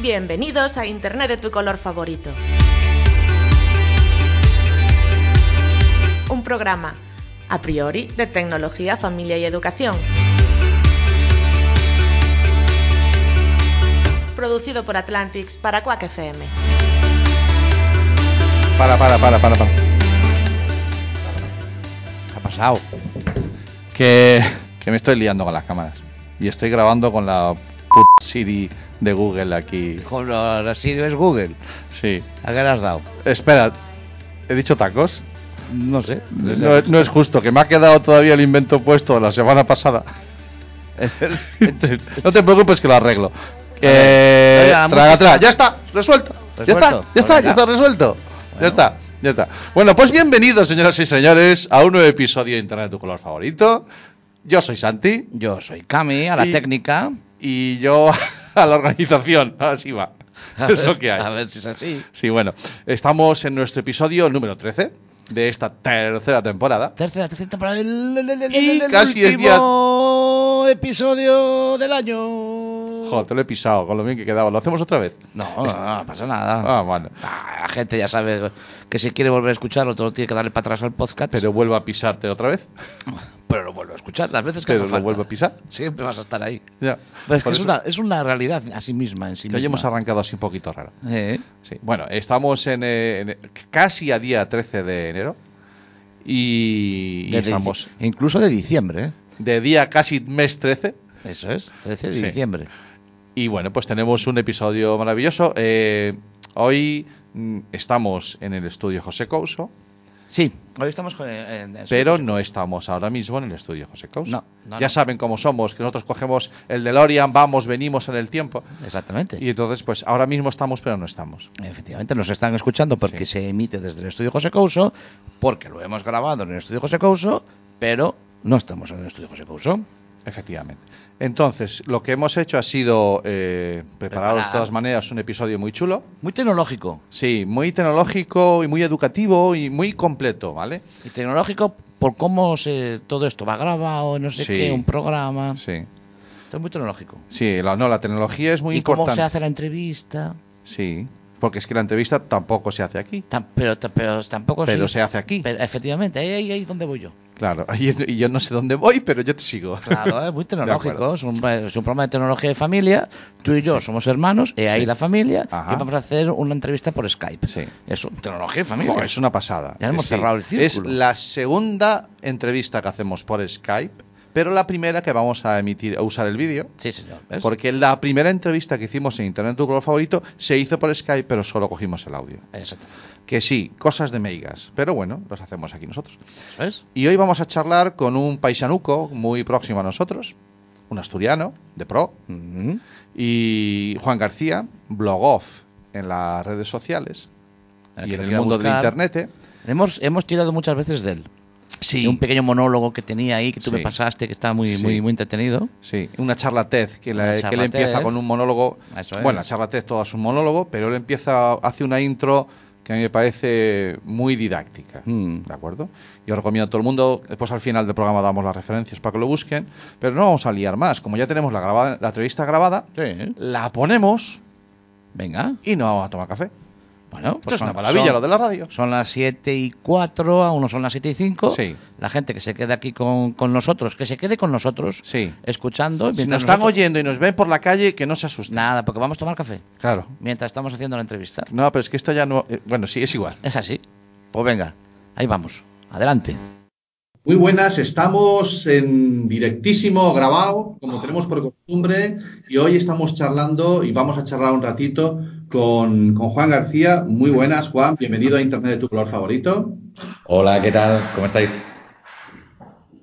Bienvenidos a Internet de tu color favorito. Un programa, a priori, de tecnología, familia y educación. Producido por Atlantics para Quack FM. Para, para, para, para, para. ¿Qué ha pasado? Que, que me estoy liando con las cámaras. Y estoy grabando con la puta Siri de Google aquí. Con la Siri es Google. Sí. ¿A qué le has dado? Espera, ¿he dicho tacos? No sé. No, no es justo, que me ha quedado todavía el invento puesto de la semana pasada. no te preocupes que lo arreglo. Eh, Oiga, traga, traga. Ya está, resuelto. Ya ¿Resuelto? está, ya está, ya está resuelto. Ya está, ya está. Bueno, pues bienvenidos, señoras y señores, a un nuevo episodio de Internet de tu color favorito. Yo soy Santi Yo soy Cami, a la Y- técnica. y yo a la organización. Así va. A Es ver- lo que hay. A ver si es así. Sí, bueno, estamos en nuestro episodio número 13 de esta tercera temporada. Tercera, tercera temporada. El, el- el- Y casi es episodio del año. Joder, te lo he pisado con lo bien que quedaba. ¿Lo hacemos otra vez? No, no, no pasa nada. Ah, bueno. Ah, la gente ya sabe que si quiere volver a escucharlo, todo tiene que darle para atrás al podcast. Pero vuelvo a pisarte otra vez. pero lo vuelvo a escuchar las veces que Pero lo falta. vuelvo a pisar. Siempre vas a estar ahí. Ya. Pero es que es una, es una realidad a sí misma en sí que hoy misma. hemos arrancado así un poquito raro. Eh, Sí. Bueno, estamos en, eh, en- casi a día 13 de enero. Y, y estamos Incluso de diciembre, ¿eh? de día casi mes 13. Eso es, 13 de Sí. diciembre. Y bueno, pues tenemos un episodio maravilloso. Eh, hoy mm, estamos en el estudio José Couso, Sí, hoy estamos con- en, en- pero no estamos ahora mismo en el estudio José Couso. No, no, ya no. saben cómo somos, que nosotros cogemos el DeLorean, vamos, venimos en el tiempo. Exactamente. Y entonces, pues ahora mismo estamos, pero no estamos. Efectivamente, nos están escuchando porque Sí. se emite desde el estudio José Couso, porque lo hemos grabado en el estudio José Couso, pero no estamos en el estudio José Couso. Efectivamente. Entonces, lo que hemos hecho ha sido eh, prepararos de Preparar. todas maneras un episodio muy chulo. Muy tecnológico. Sí, muy tecnológico y muy educativo y muy completo, ¿vale? Y tecnológico por cómo se, todo esto va grabado, no sé Sí. qué, un programa. Sí. Esto es muy tecnológico. Sí, la, no, la tecnología es muy y importante. cómo se hace la entrevista. Sí, porque es que la entrevista tampoco se hace aquí, pero, pero tampoco pero sí- se hace aquí. pero efectivamente, ahí, ahí, ahí donde voy yo. Claro, y y yo no sé dónde voy, pero yo te sigo. Claro, es muy tecnológico. Es un, es un programa de tecnología de familia. Tú y yo somos hermanos, y ahí Sí. la familia. Ajá. Y vamos a hacer una entrevista por Skype. Sí. Es un- tecnología de familia. Es una pasada. Ya hemos cerrado el Es círculo. la segunda entrevista que hacemos por Skype, pero la primera que vamos a emitir, a usar el vídeo. Sí, señor. ¿ves? Porque la primera entrevista que hicimos en Internet tu color favorito se hizo por Skype, pero solo cogimos el audio. Exacto. Que sí, cosas de meigas, pero bueno, los hacemos aquí nosotros. ¿Ves? Y hoy vamos a charlar con un paisanuco muy próximo a nosotros, un asturiano de pro, Ujú. y Juan García, blog off en las redes sociales El y en el mundo del internet. ¿eh? Hemos, hemos tirado muchas veces de él. Sí, un pequeño monólogo que tenía ahí, que tú Sí. me pasaste, que está muy, Sí. muy, muy entretenido. sí, una charla TED que, la- que él empieza TED. con un monólogo. Eso es. Bueno, la charla TED toda es un monólogo, pero él empieza, hace una intro que a mí me parece muy didáctica. Mm. ¿De acuerdo? Yo recomiendo a todo el mundo, después al final del programa damos las referencias para que lo busquen, pero no vamos a liar más. Como ya tenemos la, grabada, la entrevista grabada, Sí. la ponemos Venga. y no vamos a tomar café. Bueno, Esto pues es una maravilla son- lo de la radio. Son las 7 y 4, a uno son las 7 y 5. Sí. La gente que se queda aquí con, con nosotros, que se quede con nosotros, Sí. escuchando. Si nos están nosotros- oyendo y nos ven por la calle, que no se asusten. Nada, porque vamos a tomar café Claro. mientras estamos haciendo la entrevista. No, pero es que esto ya no. eh, bueno, sí, es igual. Es así. Pues venga, ahí vamos. Adelante. Muy buenas, estamos en directísimo grabado, como tenemos por costumbre, y hoy estamos charlando y vamos a charlar un ratito con, con Juan García. Muy buenas, Juan, bienvenido a Internet de tu color favorito. Hola, ¿qué tal? ¿Cómo estáis?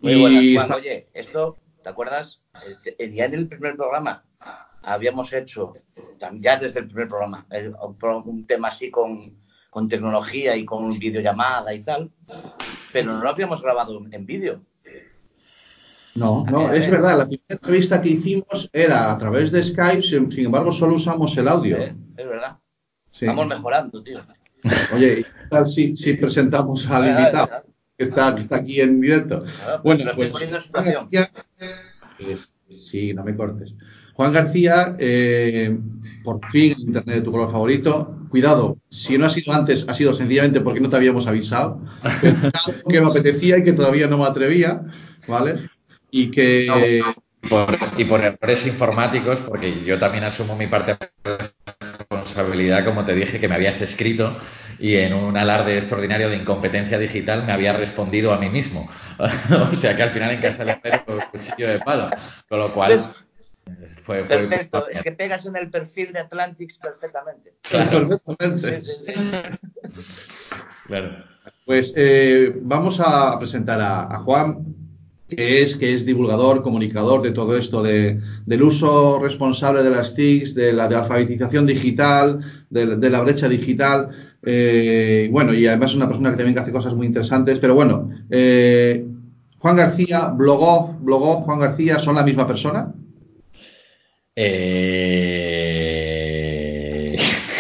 Muy buenas, Juan. está- Oye, esto, ¿te acuerdas? El, el día del primer programa, habíamos hecho, ya desde el primer programa, un, tema así con, con, tecnología y con videollamada y tal, pero no lo habíamos grabado en vídeo. No, no, es verdad, la primera entrevista que hicimos era a través de Skype, sin, embargo solo usamos el audio. Es verdad. Estamos mejorando, tío. Oye, ¿qué tal si, si presentamos al invitado que está, que está aquí en directo? bueno, pues Juan García, sí, no me cortes. Juan García, eh, por fin Internet de tu color favorito. Cuidado, si no ha sido antes, ha sido sencillamente porque no te habíamos avisado. que me apetecía y que todavía no me atrevía, ¿vale? y que... y por errores informáticos, porque yo también asumo mi parte de responsabilidad, como te dije, que me habías escrito y en un alarde extraordinario de incompetencia digital me había respondido a mí mismo. o sea que al final en casa le un cuchillo de palo. Con lo cual... Fue, Perfecto, es que pegas en el perfil de Atlantics perfectamente. Claro. Sí, sí, sí. Claro. Pues eh, vamos a presentar a, a Juan que es, que es divulgador, comunicador de todo esto, de, del uso responsable de las TICs, de la de alfabetización digital, de, la brecha digital. Eh, bueno, y además es una persona que también hace cosas muy interesantes. Pero bueno, eh, Juan García, blogó, blogó, Juan García, ¿son la misma persona? Eh...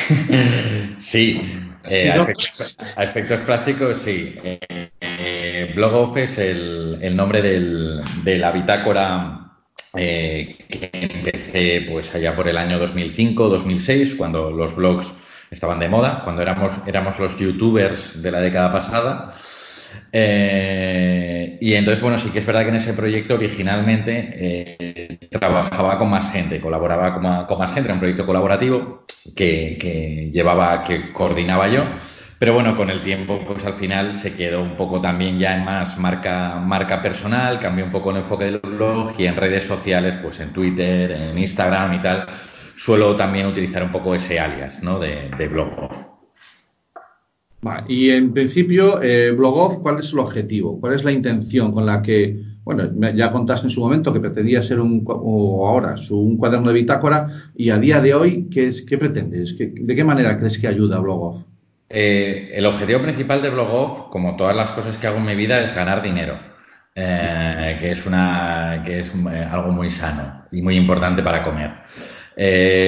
sí, eh, a, efectos, prácticos, sí. Eh, BlogOff es el, nombre de la bitácora eh, que empecé pues allá por el año 2005-2006, cuando los blogs estaban de moda, cuando éramos, éramos los youtubers de la década pasada. Eh, y entonces, bueno, sí que es verdad que en ese proyecto originalmente eh, trabajaba con más gente, colaboraba con más, gente, era un proyecto colaborativo que, llevaba, que coordinaba yo. Pero bueno, con el tiempo, pues al final se quedó un poco también ya en más marca, marca personal, cambió un poco el enfoque del blog y en redes sociales, pues en Twitter, en Instagram y tal, suelo también utilizar un poco ese alias, ¿no? De, de blog y en principio, eh, Blogoff, ¿cuál es el objetivo? ¿Cuál es la intención con la que, bueno, ya contaste en su momento que pretendía ser un, o ahora, un cuaderno de bitácora, y a día de hoy, ¿qué, qué pretendes? ¿De qué manera crees que ayuda Blogoff? Eh, el objetivo principal de Blogoff, como todas las cosas que hago en mi vida, es ganar dinero. Eh, que es una que es eh, algo muy sano y muy importante para comer.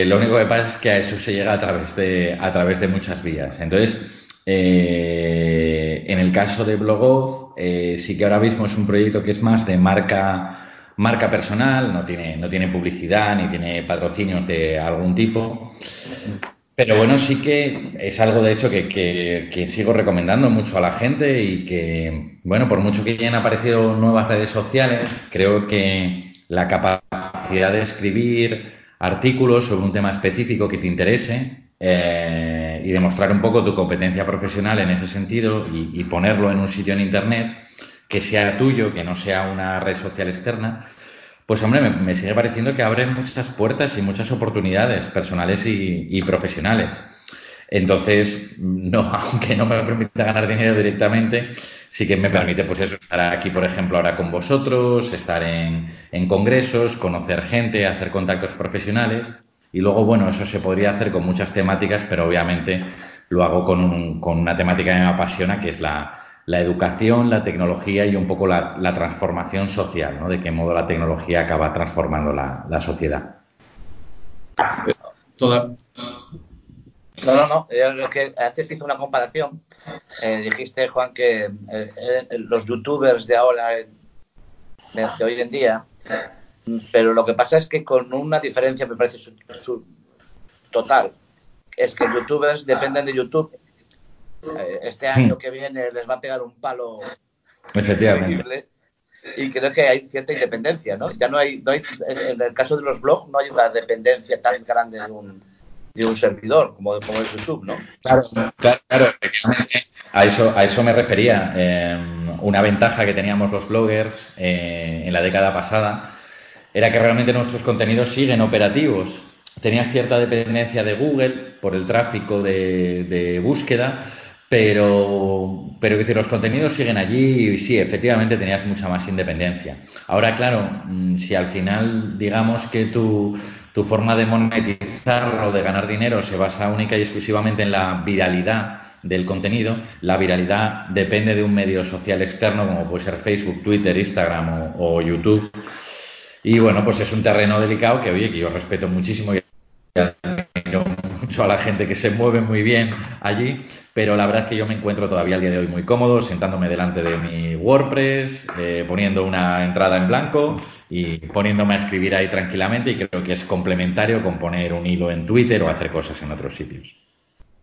lo único que pasa es que a eso se llega a través de a través de muchas vías. Entonces, en el caso de Blogoff, sí que ahora mismo es un proyecto que es más de marca, marca personal, no tiene, no tiene publicidad ni tiene patrocinios de algún tipo. Pero bueno, sí que es algo de hecho que, que, sigo recomendando mucho a la gente y que, bueno, por mucho que hayan aparecido nuevas redes sociales, creo que la capacidad de escribir artículos sobre un tema específico que te interese eh, y demostrar un poco tu competencia profesional en ese sentido y, ponerlo en un sitio en Internet que sea tuyo, que no sea una red social externa, pues hombre, me, sigue pareciendo que abre muchas puertas y muchas oportunidades personales y, profesionales. Entonces, no, aunque no me permita ganar dinero directamente, sí que me permite, pues eso, estar aquí, por ejemplo, ahora con vosotros, estar en, en congresos, conocer gente, hacer contactos profesionales y luego, bueno, eso se podría hacer con muchas temáticas, pero obviamente lo hago con, un, con una temática que me apasiona, que es la, la educación, la tecnología y un poco la, la, transformación social, ¿no? De qué modo la tecnología acaba transformando la, la sociedad. Toda... No, no, no. Yo que antes hice una comparación. Eh, dijiste, Juan, que eh, eh, los youtubers de ahora, de, de hoy en día, pero lo que pasa es que con una diferencia me parece su, total, es que youtubers dependen de YouTube. Eh, este año que viene les va a pegar un palo Efectivamente. Y creo que hay cierta independencia, ¿no? Ya no hay, no hay, en el caso de los blogs no hay una dependencia tan grande de un, de un servidor como, como es YouTube, ¿no? Claro, claro, claro a eso, a eso me refería. Eh, una ventaja que teníamos los bloggers eh, en la década pasada era que realmente nuestros contenidos siguen operativos. Tenías cierta dependencia de Google por el tráfico de, búsqueda, pero, pero decir, los contenidos siguen allí y sí, efectivamente tenías mucha más independencia. Ahora, claro, mm, si al final digamos que tu, tu forma de monetizar o de ganar dinero se basa única y exclusivamente en la viralidad del contenido, la viralidad depende de un medio social externo como puede ser Facebook, Twitter, Instagram o, o YouTube. Y bueno, pues es un terreno delicado que, oye, que yo respeto muchísimo y admiro mucho a la gente que se mueve muy bien allí, pero la verdad es que yo me encuentro todavía al día de hoy muy cómodo sentándome delante de mi WordPress, eh, poniendo una entrada en blanco y poniéndome a escribir ahí tranquilamente y creo que es complementario con poner un hilo en Twitter o hacer cosas en otros sitios.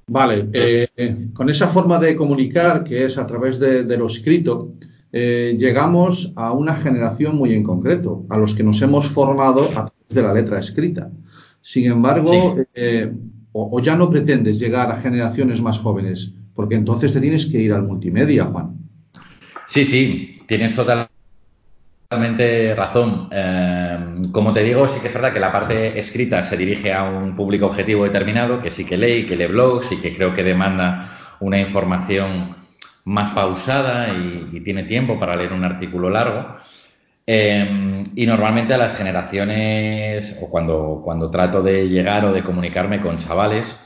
Vale, eh, con esa forma de comunicar que es a través de, de lo escrito, eh, llegamos a una generación muy en concreto, a los que nos hemos formado a través de la letra escrita. Sin embargo, Sí. O, ya no pretendes llegar a generaciones más jóvenes, porque entonces te tienes que ir al multimedia, Juan. Sí, sí, tienes totalmente razón. Eh, como te digo, sí que es verdad que la parte escrita se dirige a un público objetivo determinado, que sí que lee, que lee blogs y que creo que demanda una información más pausada y, y tiene tiempo para leer un artículo largo. Eh, y normalmente a las generaciones, o cuando, cuando trato de llegar o de comunicarme con chavales,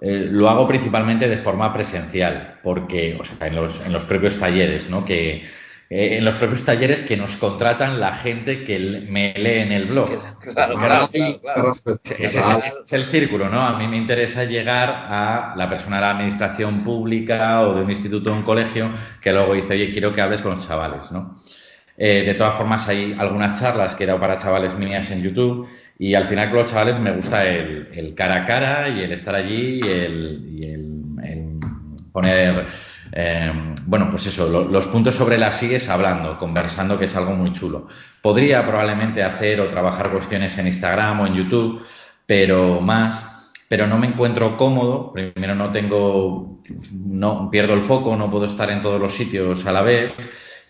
eh, lo hago principalmente de forma presencial, porque, o sea, en los, en los propios talleres, ¿no? Que, eh, en los propios talleres que nos contratan la gente que me lee en el blog. Claro, claro, claro. Ese es, ese es el círculo, ¿no? A mí me interesa llegar a la persona de la administración pública o de un instituto o un colegio que luego dice, oye, quiero que hables con los chavales, ¿no? Eh, de todas formas, hay algunas charlas que he dado para chavales mías en YouTube y al final con los chavales me gusta el, cara a cara y el estar allí y el, poner, eh, bueno, pues eso, lo- los puntos sobre las sigues hablando, conversando, que es algo muy chulo. Podría probablemente hacer o trabajar cuestiones en Instagram o en YouTube, pero más, pero no me encuentro cómodo. Primero no tengo, no pierdo el foco, no puedo estar en todos los sitios a la vez.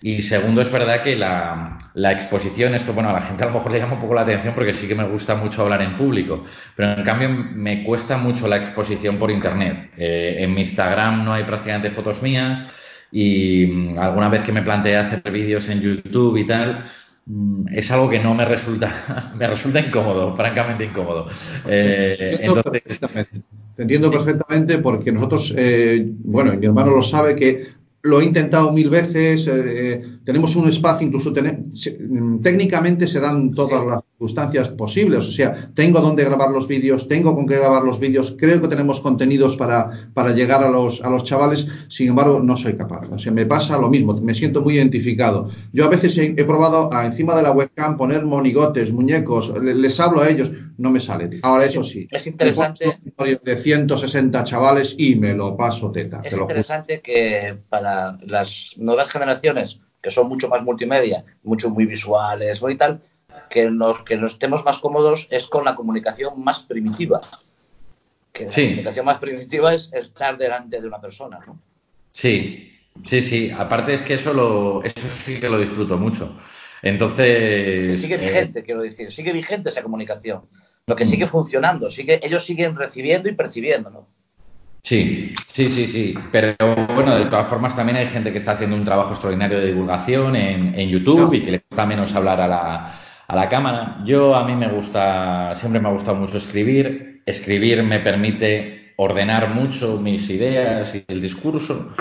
Y segundo, es verdad que la, la exposición, esto, bueno, a la gente a lo mejor le llama un poco la atención porque sí que me gusta mucho hablar en público, pero en cambio me cuesta mucho la exposición por internet. Eh, en mi Instagram no hay prácticamente fotos mías y mm, alguna vez que me planteé hacer vídeos en YouTube y tal, mm, es algo que no me resulta, me resulta incómodo, francamente incómodo. Eh, Te entiendo entonces, perfectamente. Te entiendo Sí. perfectamente porque nosotros, eh, bueno, mi hermano lo sabe que lo he intentado mil veces, eh, eh, tenemos un espacio, incluso se- mm, técnicamente se dan todas las circunstancias posibles, o sea, tengo donde grabar los vídeos, tengo con qué grabar los vídeos, creo que tenemos contenidos para, para llegar a los, a los chavales, sin embargo, no soy capaz, o sea, me pasa lo mismo, me siento muy identificado. Yo a veces he, he probado a, encima de la webcam poner monigotes, muñecos, le- les hablo a ellos, no me sale. Ahora, eso sí, Es interesante. de 160 chavales y me lo paso teta, Es te lo juro. interesante que para las nuevas generaciones, que son mucho más multimedia, mucho muy visuales y tal, que nos, que nos estemos más cómodos es con la comunicación más primitiva. Que la Sí. comunicación más primitiva es estar delante de una persona, ¿no? Sí, sí, sí. Aparte es que eso lo, eso sí que lo disfruto mucho. Entonces, sigue eh, vigente, quiero decir, sigue vigente esa comunicación. Lo que sigue funcionando, sigue, ellos siguen recibiendo y percibiendo, ¿no? Sí, sí, sí, sí. Pero bueno, de todas formas también hay gente que está haciendo un trabajo extraordinario de divulgación en, en YouTube y que le gusta menos hablar a la, a la cámara. Yo a mí me gusta, siempre me ha gustado mucho escribir. Escribir me permite ordenar mucho mis ideas y el discurso.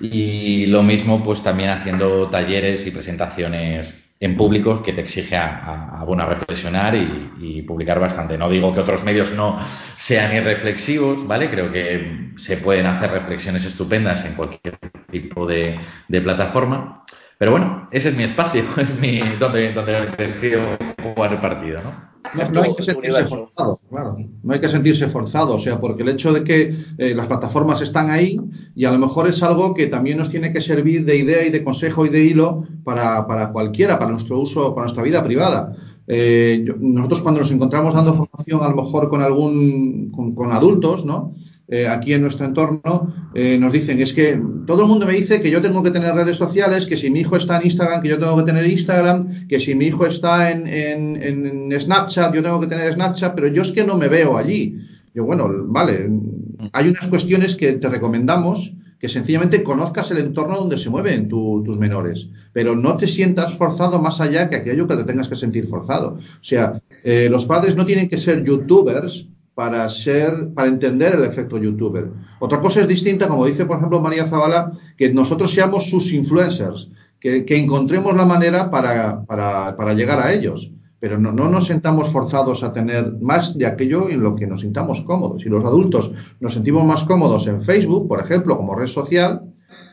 Y lo mismo pues también haciendo talleres y presentaciones en público que te exige a, a, a reflexionar y, y, publicar bastante. No digo que otros medios no sean irreflexivos, ¿vale? Creo que se pueden hacer reflexiones estupendas en cualquier tipo de, de plataforma. Pero bueno, ese es mi espacio, es mi donde, donde decido jugar el partido, ¿no? No, no, hay que sentirse forzado, claro. No hay que sentirse forzado, o sea, porque el hecho de que eh, las plataformas están ahí y a lo mejor es algo que también nos tiene que servir de idea y de consejo y de hilo para, para cualquiera, para nuestro uso, para nuestra vida privada. Eh, yo, nosotros cuando nos encontramos dando formación a lo mejor con algún, con, con adultos, ¿no? Eh, aquí en nuestro entorno eh, nos dicen es que todo el mundo me dice que yo tengo que tener redes sociales, que si mi hijo está en Instagram, que yo tengo que tener Instagram, que si mi hijo está en, en, en Snapchat, yo tengo que tener Snapchat, pero yo es que no me veo allí. Yo, bueno, vale, hay unas cuestiones que te recomendamos que sencillamente conozcas el entorno donde se mueven tu- tus menores, pero no te sientas forzado más allá que aquello que te tengas que sentir forzado. O sea, eh, los padres no tienen que ser youtubers para ser, para entender el efecto youtuber. Otra cosa es distinta, como dice, por ejemplo, María Zavala, que nosotros seamos sus influencers, que, encontremos la manera para, llegar a ellos. Pero no, no nos sentamos forzados a tener más de aquello en lo que nos sintamos cómodos. Y los adultos nos sentimos más cómodos en Facebook, por ejemplo, como red social,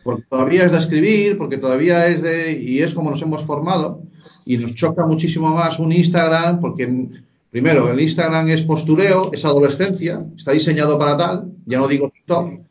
porque todavía es de escribir, porque todavía es de, y es como nos hemos formado, y nos choca muchísimo más un Instagram, porque primero, el Instagram es postureo, es adolescencia, está diseñado para tal, ya no digo TikTok,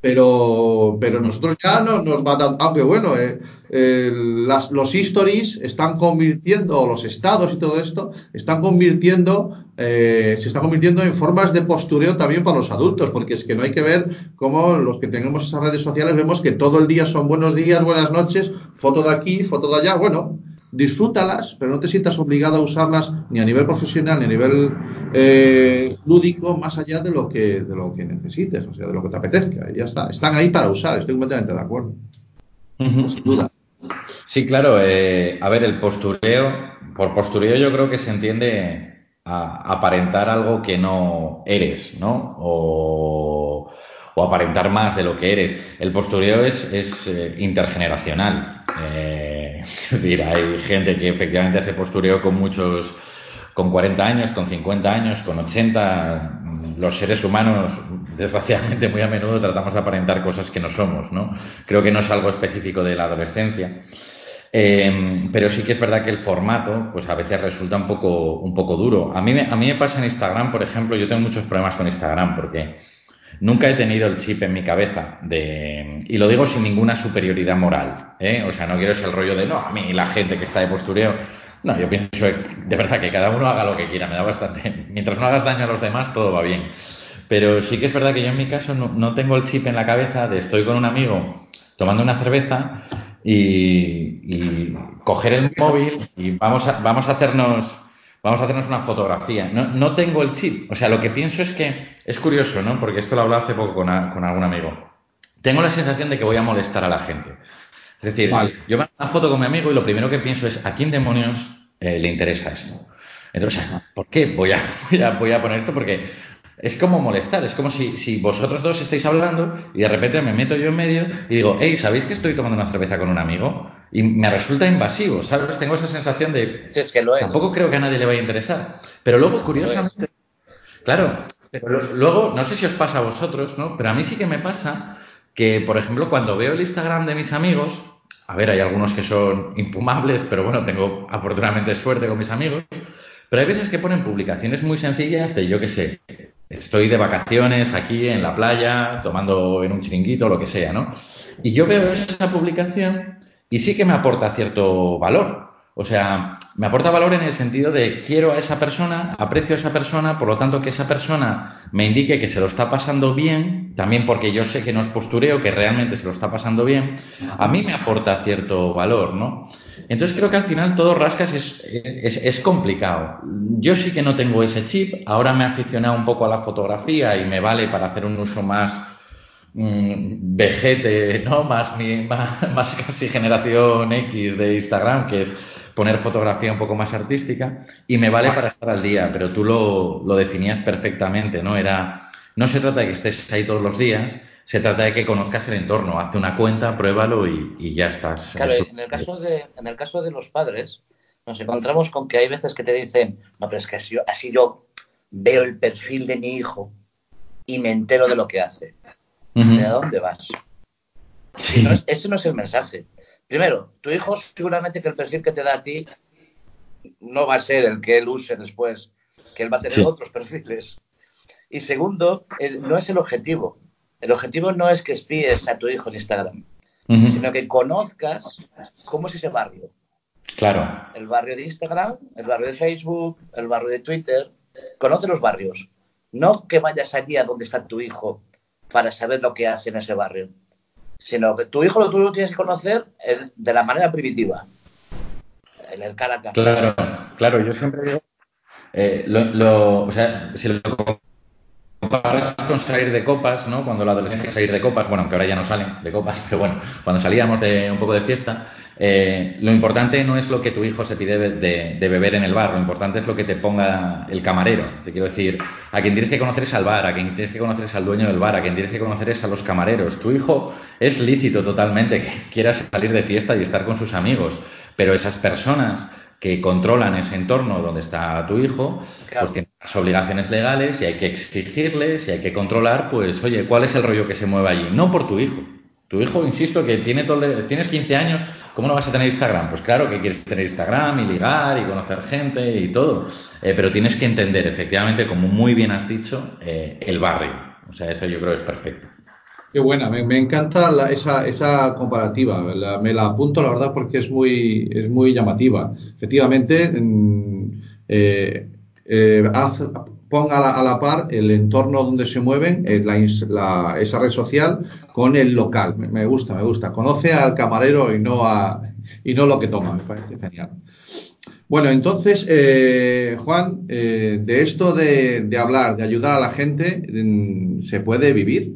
pero, pero nosotros ya no nos va dando, aunque bueno, eh, eh, las- los stories están convirtiendo, o los estados y todo esto, están convirtiendo, eh, se están convirtiendo en formas de postureo también para los adultos, porque es que no hay que ver cómo los que tenemos esas redes sociales vemos que todo el día son buenos días, buenas noches, foto de aquí, foto de allá, bueno, disfrútalas, pero no te sientas obligado a usarlas ni a nivel profesional ni a nivel eh, lúdico más allá de lo que de lo que necesites, o sea, de lo que te apetezca. Y ya está. Están ahí para usar, estoy completamente de acuerdo. Sin duda. Sí, claro. eh, a ver, el postureo, por postureo yo creo que se entiende a aparentar algo que no eres, ¿no? O, o aparentar más de lo que eres. El postureo es, es eh, intergeneracional. Eh, es decir, hay gente que efectivamente hace postureo con muchos, con 40 años, con 50 años, con 80. Los seres humanos, desgraciadamente, muy a menudo tratamos de aparentar cosas que no somos, ¿no? Creo que no es algo específico de la adolescencia. Eh, pero sí que es verdad que el formato, pues a veces resulta un poco, un poco duro. A mí, a mí me pasa en Instagram, por ejemplo, yo tengo muchos problemas con Instagram porque nunca he tenido el chip en mi cabeza de, y lo digo sin ninguna superioridad moral, ¿eh? o sea, no quiero ese el rollo de, no, a mí la gente que está de postureo, no, yo pienso de verdad que cada uno haga lo que quiera, me da bastante, mientras no hagas daño a los demás, todo va bien. Pero sí que es verdad que yo en mi caso no, no tengo el chip en la cabeza de estoy con un amigo tomando una cerveza y, y coger el móvil y vamos a, vamos a hacernos vamos a hacernos una fotografía. No, no tengo el chip. O sea, lo que pienso es que es curioso, ¿no? Porque esto lo hablaba hace poco con, a- con algún amigo. Tengo la sensación de que voy a molestar a la gente. Es decir, Vale. yo me hago una foto con mi amigo y lo primero que pienso es ¿a quién demonios eh, le interesa esto? Entonces, ¿por qué voy a, voy a, voy a poner esto? Porque es como molestar, es como si, si vosotros dos estáis hablando y de repente me meto yo en medio y digo, hey, ¿sabéis que estoy tomando una cerveza con un amigo? Y me resulta invasivo, ¿sabes? Tengo esa sensación de, Sí, es que lo es. tampoco creo que a nadie le vaya a interesar. Pero luego, curiosamente, claro, pero luego, no sé si os pasa a vosotros, ¿no? Pero a mí sí que me pasa que, por ejemplo, cuando veo el Instagram de mis amigos, a ver, hay algunos que son impumables, pero bueno, tengo afortunadamente suerte con mis amigos, pero hay veces que ponen publicaciones muy sencillas de, yo qué sé, estoy de vacaciones aquí en la playa, tomando en un chiringuito, lo que sea, ¿no? Y yo veo esa publicación y sí que me aporta cierto valor. O sea, me aporta valor en el sentido de quiero a esa persona, aprecio a esa persona, por lo tanto que esa persona me indique que se lo está pasando bien, también porque yo sé que no es postureo, que realmente se lo está pasando bien, a mí me aporta cierto valor, ¿no? Entonces creo que al final todo rascas es, es, es complicado. Yo sí que no tengo ese chip, ahora me he aficionado un poco a la fotografía y me vale para hacer un uso más mm, vejete, ¿no? Más, mi- más, más casi generación X de Instagram, que es poner fotografía un poco más artística, y me vale para estar al día, pero tú lo, lo definías perfectamente, ¿no? Era, no se trata de que estés ahí todos los días, se trata de que conozcas el entorno, hazte una cuenta, pruébalo y, y ya estás. Claro, Eso- en el caso de, en el caso de los padres, nos encontramos con que hay veces que te dicen, no, pero es que así yo, así yo veo el perfil de mi hijo y me entero de lo que hace. Ujú. ¿De dónde vas? Sí. No es- ese no es el mensaje. Primero, tu hijo seguramente que el perfil que te da a ti no va a ser el que él use después, que él va a tener Sí. otros perfiles. Y segundo, el- no es el objetivo. El objetivo no es que espíes a tu hijo en Instagram, sino que conozcas cómo es ese barrio. Claro. El barrio de Instagram, el barrio de Facebook, el barrio de Twitter. Conoce los barrios. No que vayas allí a donde está tu hijo para saber lo que hace en ese barrio, sino que tu hijo lo tú lo tienes que conocer el- de la manera primitiva, en el cara. Claro, claro, yo siempre digo, eh, lo, lo- o sea, si lo comparas con salir de copas, ¿no? Cuando la adolescencia salir de copas, bueno, aunque ahora ya no salen de copas, pero bueno, cuando salíamos de un poco de fiesta, eh, lo importante no es lo que tu hijo se pide de, de, beber en el bar, lo importante es lo que te ponga el camarero. Te quiero decir, a quien tienes que conocer es al bar, a quien tienes que conocer es al dueño del bar, a quien tienes que conocer es a los camareros. Tu hijo es lícito totalmente que quiera salir de fiesta y estar con sus amigos, pero esas personas que controlan ese entorno donde está tu hijo, claro. pues tienen las obligaciones legales y hay que exigirles y hay que controlar, pues, oye, ¿cuál es el rollo que se mueve allí? No por tu hijo. Tu hijo, insisto, que tiene todo tienes 15 años, ¿cómo no vas a tener Instagram? Pues claro que quieres tener Instagram y ligar y conocer gente y todo, eh, pero tienes que entender, efectivamente, como muy bien has dicho, eh, el barrio. O sea, eso yo creo es perfecto. Qué buena, me, me encanta la, esa, esa comparativa, la, me la apunto la verdad porque es muy, es muy llamativa. Efectivamente, eh, eh, haz, ponga a la, a la, par el entorno donde se mueven, eh, la, esa red social, con el local. Me, me, gusta, me gusta. Conoce al camarero y no, a, y no lo que toma, me parece genial. Bueno, entonces, eh, Juan, eh, de esto de, de, hablar, de ayudar a la gente, ¿se puede vivir?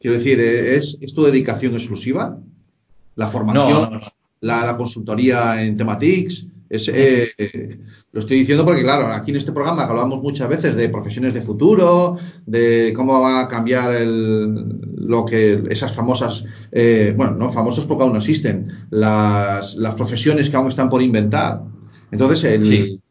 Quiero decir, ¿es, ¿es tu dedicación exclusiva? ¿La formación? No, no, no. La, la, consultoría en Tematics? Es, eh, lo estoy diciendo porque, claro, aquí en este programa hablamos muchas veces de profesiones de futuro, de cómo va a cambiar el, lo que esas famosas, eh, bueno, no famosas porque aún no existen, las, las, profesiones que aún están por inventar. Entonces, el, sí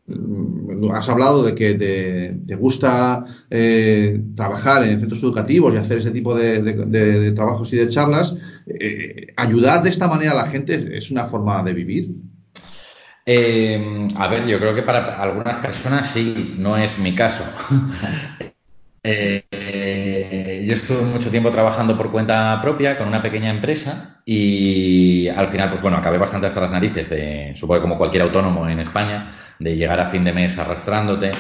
has hablado de que te, te gusta eh, trabajar en centros educativos y hacer ese tipo de, de, de, de trabajos y de charlas. Eh, ayudar de esta manera a la gente es una forma de vivir. Eh, a ver, yo creo que para algunas personas sí, no es mi caso. Eh, yo estuve mucho tiempo trabajando por cuenta propia con una pequeña empresa y al final, pues bueno, acabé bastante hasta las narices de, supongo que como cualquier autónomo en España, de llegar a fin de mes arrastrándote.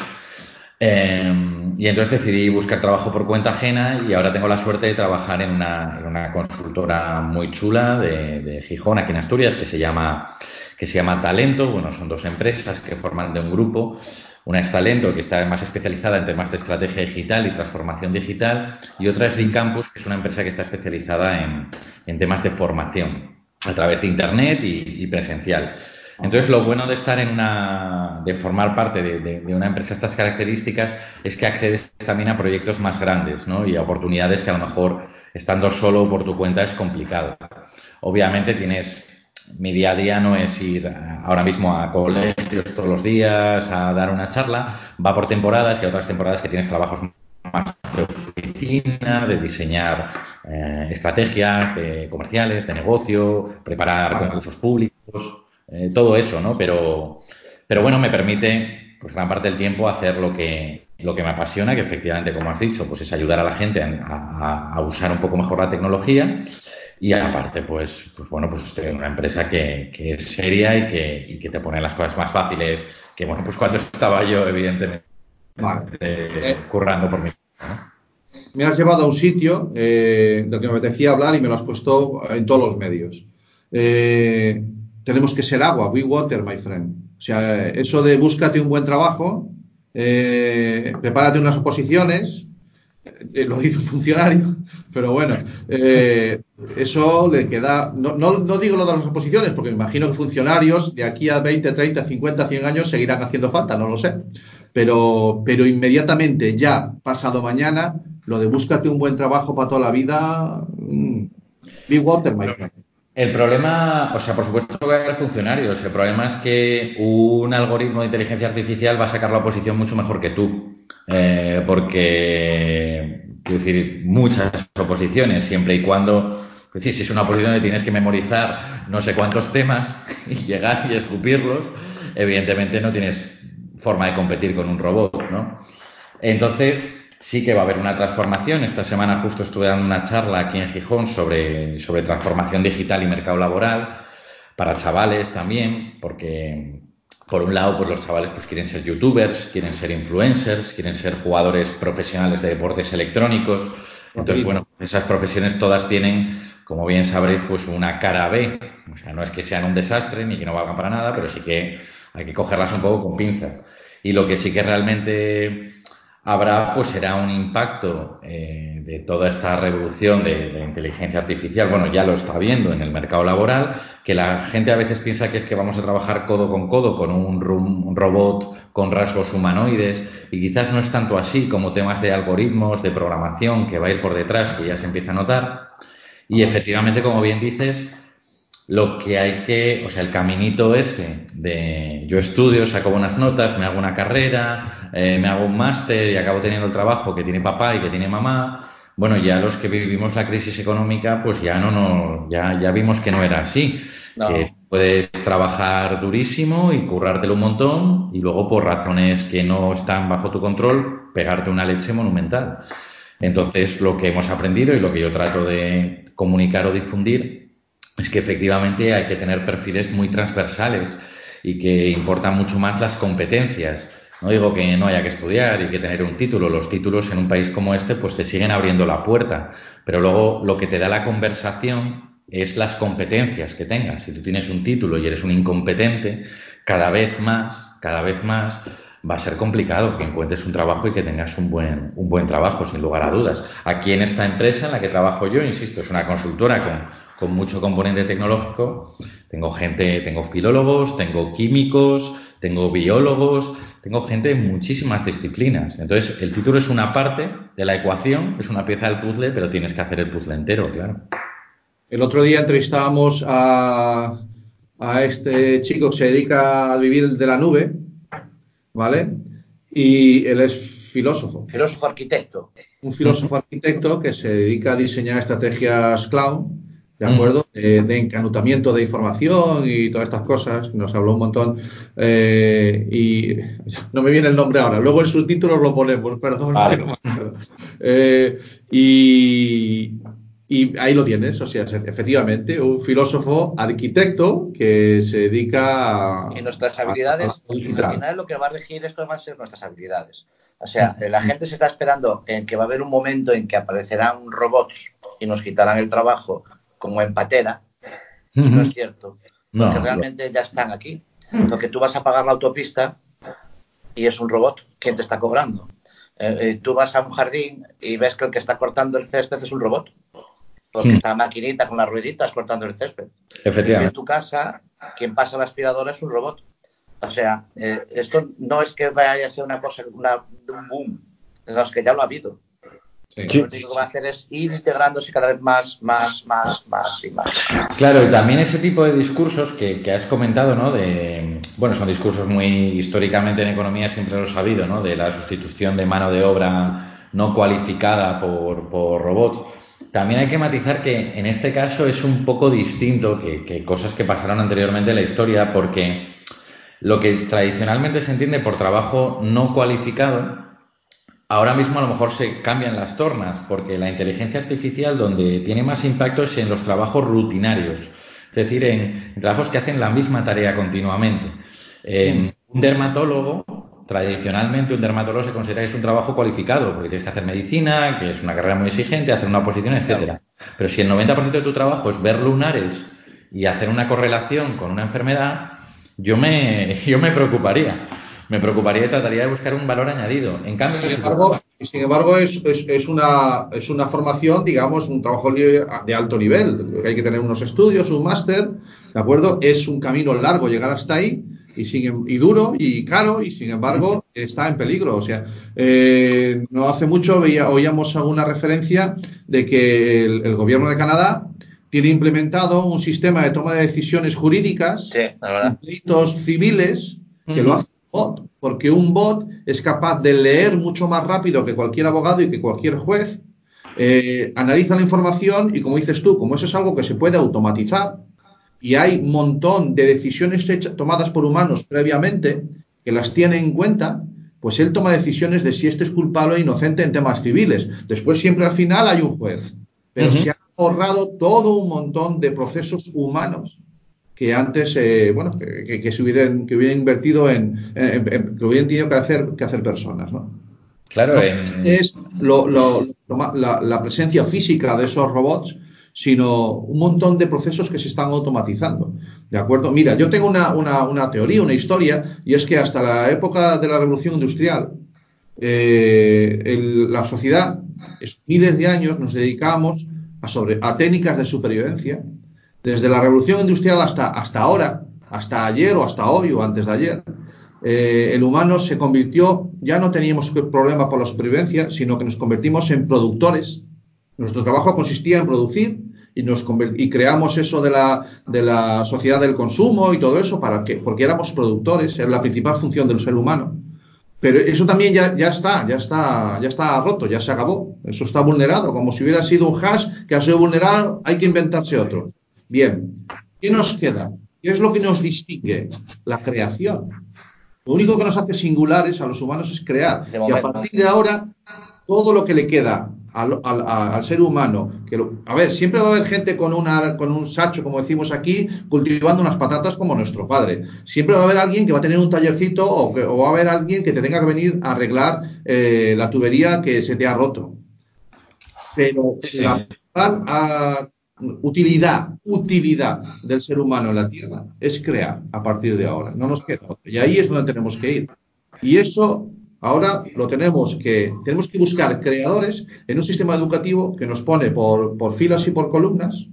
Eh, y entonces decidí buscar trabajo por cuenta ajena y ahora tengo la suerte de trabajar en una, en una consultora muy chula de, de, Gijón, aquí en Asturias, que se llama que se llama Talento. Bueno, son dos empresas que forman de un grupo una es Talento, que está más especializada en temas de estrategia digital y transformación digital, y otra es Campus, que es una empresa que está especializada en, en temas de formación a través de Internet y, presencial. Entonces, lo bueno de estar en una, de formar parte de, una empresa de estas características es que accedes también a proyectos más grandes, ¿no? Y a oportunidades que a lo mejor estando solo por tu cuenta es complicado. Obviamente tienes mi día a día no es ir ahora mismo a colegios todos los días a dar una charla, va por temporadas y otras temporadas que tienes trabajos más de oficina, de diseñar eh, estrategias de comerciales, de negocio, preparar concursos públicos, eh, todo eso, ¿no? Pero, pero bueno, me permite pues gran parte del tiempo hacer lo que, lo que me apasiona, que efectivamente, como has dicho, pues es ayudar a la gente a usar un poco mejor la tecnología y aparte, pues, pues bueno, pues estoy en una empresa que, que es seria y que, y que, te pone las cosas más fáciles que, bueno, pues cuando estaba yo, evidentemente, vale. eh, currando por mí. ¿no? Me has llevado a un sitio eh, del que me apetecía hablar y me lo has puesto en todos los medios. Eh, tenemos que ser agua, we water, my friend. O sea, eso de búscate un buen trabajo, eh, prepárate unas oposiciones, eh, lo dice un funcionario, pero bueno, eh, eso le queda, no, no, no, digo lo de las oposiciones, porque me imagino que funcionarios de aquí a 20, 30, 50, 100 años seguirán haciendo falta, no lo sé, pero, pero inmediatamente, ya pasado mañana, lo de búscate un buen trabajo para toda la vida, mmm, big water. El problema, o sea, por supuesto que va a haber funcionarios. El problema es que un algoritmo de inteligencia artificial va a sacar la oposición mucho mejor que tú. Eh, porque, quiero decir, muchas oposiciones, siempre y cuando, decir, si es una oposición donde tienes que memorizar no sé cuántos temas y llegar y escupirlos, evidentemente no tienes forma de competir con un robot, ¿no? Entonces, sí que va a haber una transformación. Esta semana justo estuve dando una charla aquí en Gijón sobre, sobre transformación digital y mercado laboral para chavales también, porque por un lado, pues los chavales pues quieren ser youtubers, quieren ser influencers, quieren ser jugadores profesionales de deportes electrónicos. Entonces, bueno, esas profesiones todas tienen, como bien sabréis, pues una cara B. O sea, no es que sean un desastre ni que no valgan para nada, pero sí que hay que cogerlas un poco con pinzas. Y lo que sí que realmente habrá, pues será un impacto eh, de toda esta revolución de, inteligencia artificial. Bueno, ya lo está viendo en el mercado laboral, que la gente a veces piensa que es que vamos a trabajar codo con codo con un, un robot con rasgos humanoides y quizás no es tanto así como temas de algoritmos, de programación que va a ir por detrás, que ya se empieza a notar. Y efectivamente, como bien dices, lo que hay que, o sea, el caminito ese de yo estudio, saco buenas notas, me hago una carrera, eh, me hago un máster y acabo teniendo el trabajo que tiene papá y que tiene mamá. Bueno, ya los que vivimos la crisis económica, pues ya no, no ya, ya vimos que no era así. No. Que puedes trabajar durísimo y currártelo un montón y luego por razones que no están bajo tu control, pegarte una leche monumental. Entonces, lo que hemos aprendido y lo que yo trato de comunicar o difundir es que efectivamente hay que tener perfiles muy transversales y que importan mucho más las competencias. No digo que no haya que estudiar y que tener un título. Los títulos en un país como este pues te siguen abriendo la puerta. Pero luego lo que te da la conversación es las competencias que tengas. Si tú tienes un título y eres un incompetente, cada vez más, cada vez más va a ser complicado que encuentres un trabajo y que tengas un buen, un buen trabajo, sin lugar a dudas. Aquí en esta empresa en la que trabajo yo, insisto, es una consultora con con mucho componente tecnológico. Tengo gente, tengo filólogos, tengo químicos, tengo biólogos, tengo gente de muchísimas disciplinas. Entonces, el título es una parte de la ecuación, es una pieza del puzzle, pero tienes que hacer el puzzle entero, claro. El otro día entrevistábamos a, a este chico que se dedica a vivir de la nube, ¿vale? Y él es filósofo. Filósofo arquitecto. Un filósofo arquitecto que se dedica a diseñar estrategias cloud ¿de acuerdo? De, de, encanutamiento de información y todas estas cosas, nos habló un montón, eh, y no me viene el nombre ahora, luego el subtítulo lo ponemos, perdón. Vale. No eh, y, y, ahí lo tienes, o sea, efectivamente, un filósofo arquitecto que se dedica a... Y nuestras habilidades, a, a al final lo que va a regir esto van a ser nuestras habilidades. O sea, la gente se está esperando en que va a haber un momento en que aparecerán robots y nos quitarán el trabajo como empatera, uh -huh. no es cierto, no, porque realmente no. ya están aquí. Porque tú vas a pagar la autopista y es un robot quien te está cobrando. Eh, eh, tú vas a un jardín y ves que el que está cortando el césped es un robot. Porque sí. está la maquinita con las rueditas cortando el césped. Efectivamente. Y en tu casa, quien pasa la aspiradora es un robot. O sea, eh, esto no es que vaya a ser una cosa, una, un boom. No, es que ya lo ha habido. Sí, lo único que va a hacer es ir integrándose cada vez más, más, más, más y más. Claro, y también ese tipo de discursos que, que, has comentado, ¿no? De, bueno, son discursos muy históricamente en economía siempre lo he sabido, ¿no? De la sustitución de mano de obra no cualificada por, por robots. También hay que matizar que en este caso es un poco distinto que, que cosas que pasaron anteriormente en la historia, porque lo que tradicionalmente se entiende por trabajo no cualificado ahora mismo a lo mejor se cambian las tornas, porque la inteligencia artificial donde tiene más impacto es en los trabajos rutinarios, es decir, en, en trabajos que hacen la misma tarea continuamente. Eh, un dermatólogo, tradicionalmente un dermatólogo se considera que es un trabajo cualificado, porque tienes que hacer medicina, que es una carrera muy exigente, hacer una oposición, etcétera. Pero si el 90% de tu trabajo es ver lunares y hacer una correlación con una enfermedad, yo me, yo me preocuparía me preocuparía y trataría de buscar un valor añadido. En cambio, sin embargo, sin embargo es, es, es, una, es una formación, digamos, un trabajo de alto nivel. Hay que tener unos estudios, un máster, ¿de acuerdo? Es un camino largo llegar hasta ahí y, sin, y duro y caro y sin embargo está en peligro. O sea, eh, no hace mucho veía, oíamos alguna referencia de que el, el, gobierno de Canadá tiene implementado un sistema de toma de decisiones jurídicas, sí, delitos civiles, que lo hace bot, porque un bot es capaz de leer mucho más rápido que cualquier abogado y que cualquier juez, eh, analiza la información y como dices tú, como eso es algo que se puede automatizar y hay un montón de decisiones hechas, tomadas por humanos previamente que las tiene en cuenta, pues él toma decisiones de si este es culpable o inocente en temas civiles. Después siempre al final hay un juez, pero uh -huh. se ha ahorrado todo un montón de procesos humanos que antes, eh, bueno, que, que, se hubieran, que hubieran invertido en, en, en, que hubieran tenido que hacer, que hacer personas, ¿no? Claro, no en... es lo, lo, lo, la, la, presencia física de esos robots, sino un montón de procesos que se están automatizando. ¿De acuerdo? Mira, yo tengo una, una, una teoría, una historia, y es que hasta la época de la revolución industrial, eh, el- la sociedad, es- miles de años, nos dedicamos a, sobre, a técnicas de supervivencia, desde la revolución industrial hasta, hasta ahora, hasta ayer o hasta hoy o antes de ayer. eh, el humano se convirtió, ya no teníamos problema por la supervivencia, sino que nos convertimos en productores. Nuestro trabajo consistía en producir y, nos y creamos eso de la, de la sociedad del consumo y todo eso para que, porque éramos productores, era la principal función del ser humano. Pero eso también ya, ya está, ya está, ya está roto, ya se acabó. Eso está vulnerado, como si hubiera sido un hash que ha sido vulnerado, hay que inventarse otro. Bien, ¿qué nos queda? ¿Qué es lo que nos distingue? La creación. Lo único que nos hace singulares a los humanos es crear. Y a partir de ahora, todo lo que le queda al, al- a- al ser humano, que lo- a ver, siempre va a haber gente con, una, con un sacho, como decimos aquí, cultivando unas patatas como nuestro padre. Siempre va a haber alguien que va a tener un tallercito o, que- o va a haber alguien que te tenga que venir a arreglar eh, la tubería que se te ha roto. Pero Sí, sí. la principal ah, utilidad, utilidad del ser humano en la Tierra es crear a partir de ahora. No nos queda. Y ahí es donde tenemos que ir. Y eso ahora lo tenemos que, tenemos que buscar creadores en un sistema educativo que nos pone por, filas y por columnas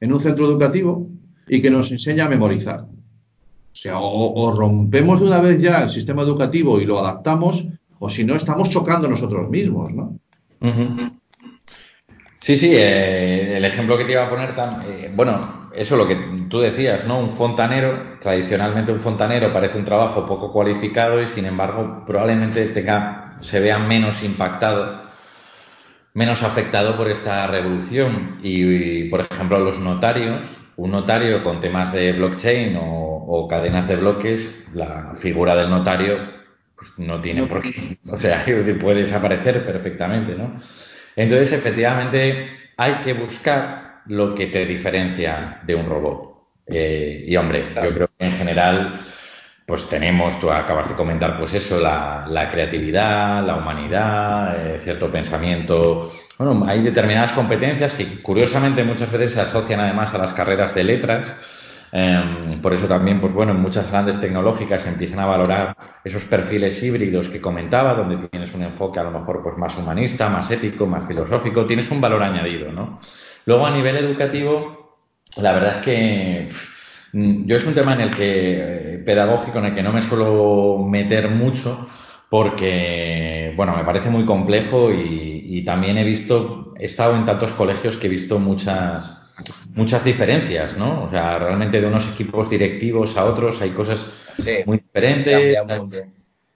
en un centro educativo y que nos enseña a memorizar. O sea, o, rompemos de una vez ya el sistema educativo y lo adaptamos, o si no, estamos chocando nosotros mismos, ¿no? Sí, sí, eh, el ejemplo que te iba a poner, tam- eh, bueno, eso lo que tú decías, ¿no? Un fontanero, tradicionalmente un fontanero parece un trabajo poco cualificado y sin embargo probablemente tenga, se vea menos impactado, menos afectado por esta revolución. Y, y, por ejemplo, los notarios, un notario con temas de blockchain o, o cadenas de bloques, la figura del notario pues, no tiene por qué, o sea, puede desaparecer perfectamente, ¿no? Entonces, efectivamente, hay que buscar lo que te diferencia de un robot. Eh, y hombre, yo creo que en general, pues tenemos, tú acabas de comentar, pues eso, la, la creatividad, la humanidad, eh, cierto pensamiento. Bueno, hay determinadas competencias que curiosamente muchas veces se asocian además a las carreras de letras. Eh, por eso también, pues bueno, en muchas grandes tecnológicas empiezan a valorar esos perfiles híbridos que comentaba, donde tienes un enfoque a lo mejor pues más humanista, más ético, más filosófico, tienes un valor añadido, ¿no? Luego a nivel educativo, la verdad es que mm, yo es un tema en el que eh, pedagógico en el que no me suelo meter mucho porque, bueno, me parece muy complejo y también he visto, he estado en tantos colegios que he visto muchas muchas diferencias, ¿no? O sea, realmente de unos equipos directivos a otros hay cosas Sí, muy diferentes. cambia un mundo.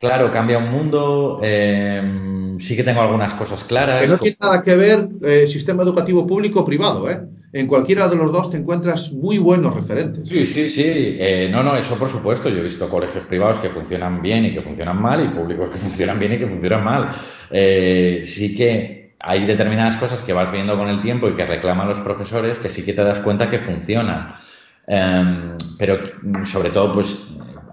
Claro, cambia un mundo. eh, sí que tengo algunas cosas claras. Que no tiene nada que ver eh, sistema educativo público o privado, ¿eh? En cualquiera de los dos te encuentras muy buenos referentes. Sí, sí, sí. Eh, no, no, eso por supuesto. Yo he visto colegios privados que funcionan bien y que funcionan mal y públicos que funcionan bien y que funcionan mal. Eh, sí que hay determinadas cosas que vas viendo con el tiempo y que reclaman los profesores que sí que te das cuenta que funcionan. Eh, pero sobre todo, pues,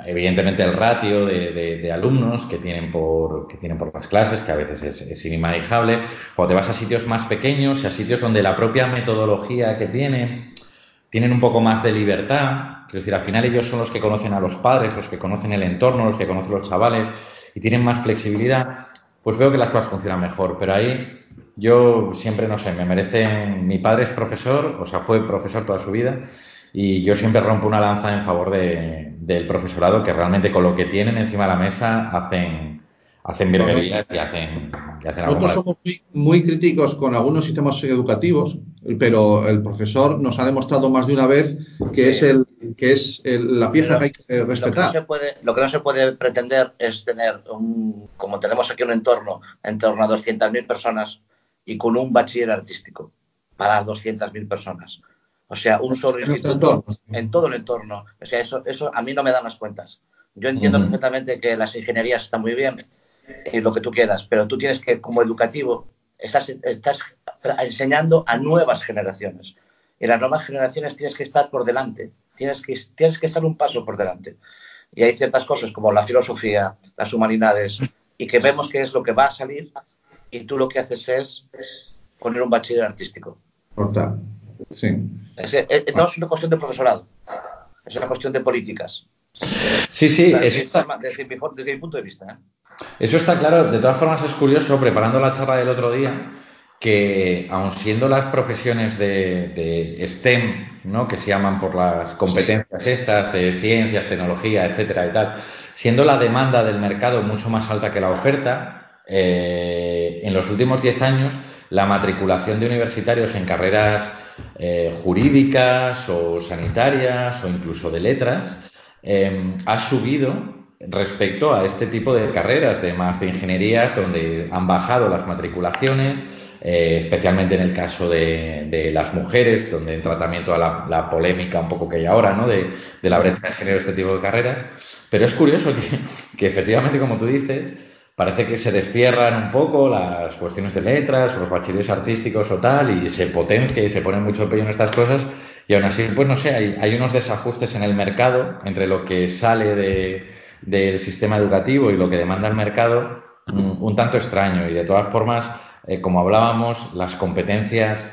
evidentemente el ratio de, de- alumnos que tienen, por, que tienen por las clases, que a veces es, es inimanejable, o te vas a sitios más pequeños, a sitios donde la propia metodología que tienen tienen un poco más de libertad, quiero decir, al final ellos son los que conocen a los padres, los que conocen el entorno, los que conocen los chavales y tienen más flexibilidad, pues veo que las cosas funcionan mejor. Pero ahí yo siempre, no sé, me merecen, mi padre es profesor, o sea, fue profesor toda su vida y yo siempre rompo una lanza en favor de- del profesorado que realmente con lo que tienen encima de la mesa hacen, hacen virguerías y hacen, y hacen Nosotros somos muy, muy críticos con algunos sistemas educativos, pero el profesor nos ha demostrado más de una vez que es, el, que es el- la pieza Pero que hay que Lo que, no respetar. se puede, lo que no se puede pretender es tener, un, como tenemos aquí un entorno, en torno a 200.000 personas y con un bachiller artístico para 200.000 personas. O sea, un solo En instituto en todo el entorno. O sea, eso, eso a mí no me dan las cuentas. Yo entiendo perfectamente que las ingenierías están muy bien y lo que tú quieras, pero tú tienes que, como educativo, estás, estás enseñando a nuevas generaciones. Y las nuevas generaciones tienes que estar por delante, tienes que, tienes que estar un paso por delante. Y hay ciertas cosas como la filosofía, las humanidades, y que vemos que es lo que va a salir, y tú lo que haces es poner un bachiller artístico. Cortar. Sí. Es que, eh, no es una cuestión de profesorado, es una cuestión de políticas. Sí, sí, Desde, eso está, desde mi, desde mi punto de vista. ¿eh? Eso está claro. De todas formas, es curioso, preparando la charla del otro día, que aun siendo las profesiones de, de STEM, ¿no? que se llaman por las competencias estas de ciencias, tecnología, etcétera y tal, siendo la demanda del mercado mucho más alta que la oferta, eh, en los últimos 10 años la matriculación de universitarios en carreras eh, jurídicas o sanitarias o incluso de letras eh, ha subido respecto a este tipo de carreras, de más de ingenierías, donde han bajado las matriculaciones, eh, especialmente en el caso de, las mujeres, donde en tratamiento a la, polémica un poco que hay ahora, ¿no? De, la brecha de género, este tipo de carreras. Pero es curioso que, que, efectivamente, como tú dices, parece que se destierran un poco las cuestiones de letras o los bachilleres artísticos o tal, y se potencia y se pone mucho empeño en estas cosas, y aún así, pues no sé, hay, hay unos desajustes en el mercado entre lo que sale de, del sistema educativo y lo que demanda el mercado, un, un tanto extraño, y de todas formas, eh, como hablábamos, las competencias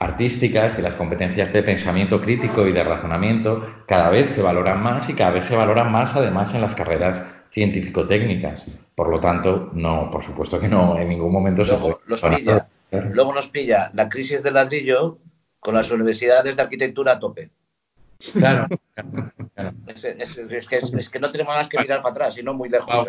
artísticas y las competencias de pensamiento crítico y de razonamiento cada vez se valoran más y cada vez se valoran más además en las carreras científico-técnicas. Por lo tanto, no, por supuesto que no, en ningún momento luego, se puede. Pilla, luego nos pilla la crisis del ladrillo con las universidades de arquitectura a tope. Claro. claro. Es, es, es, que, es, que, no tenemos más que mirar para atrás, sino muy lejos.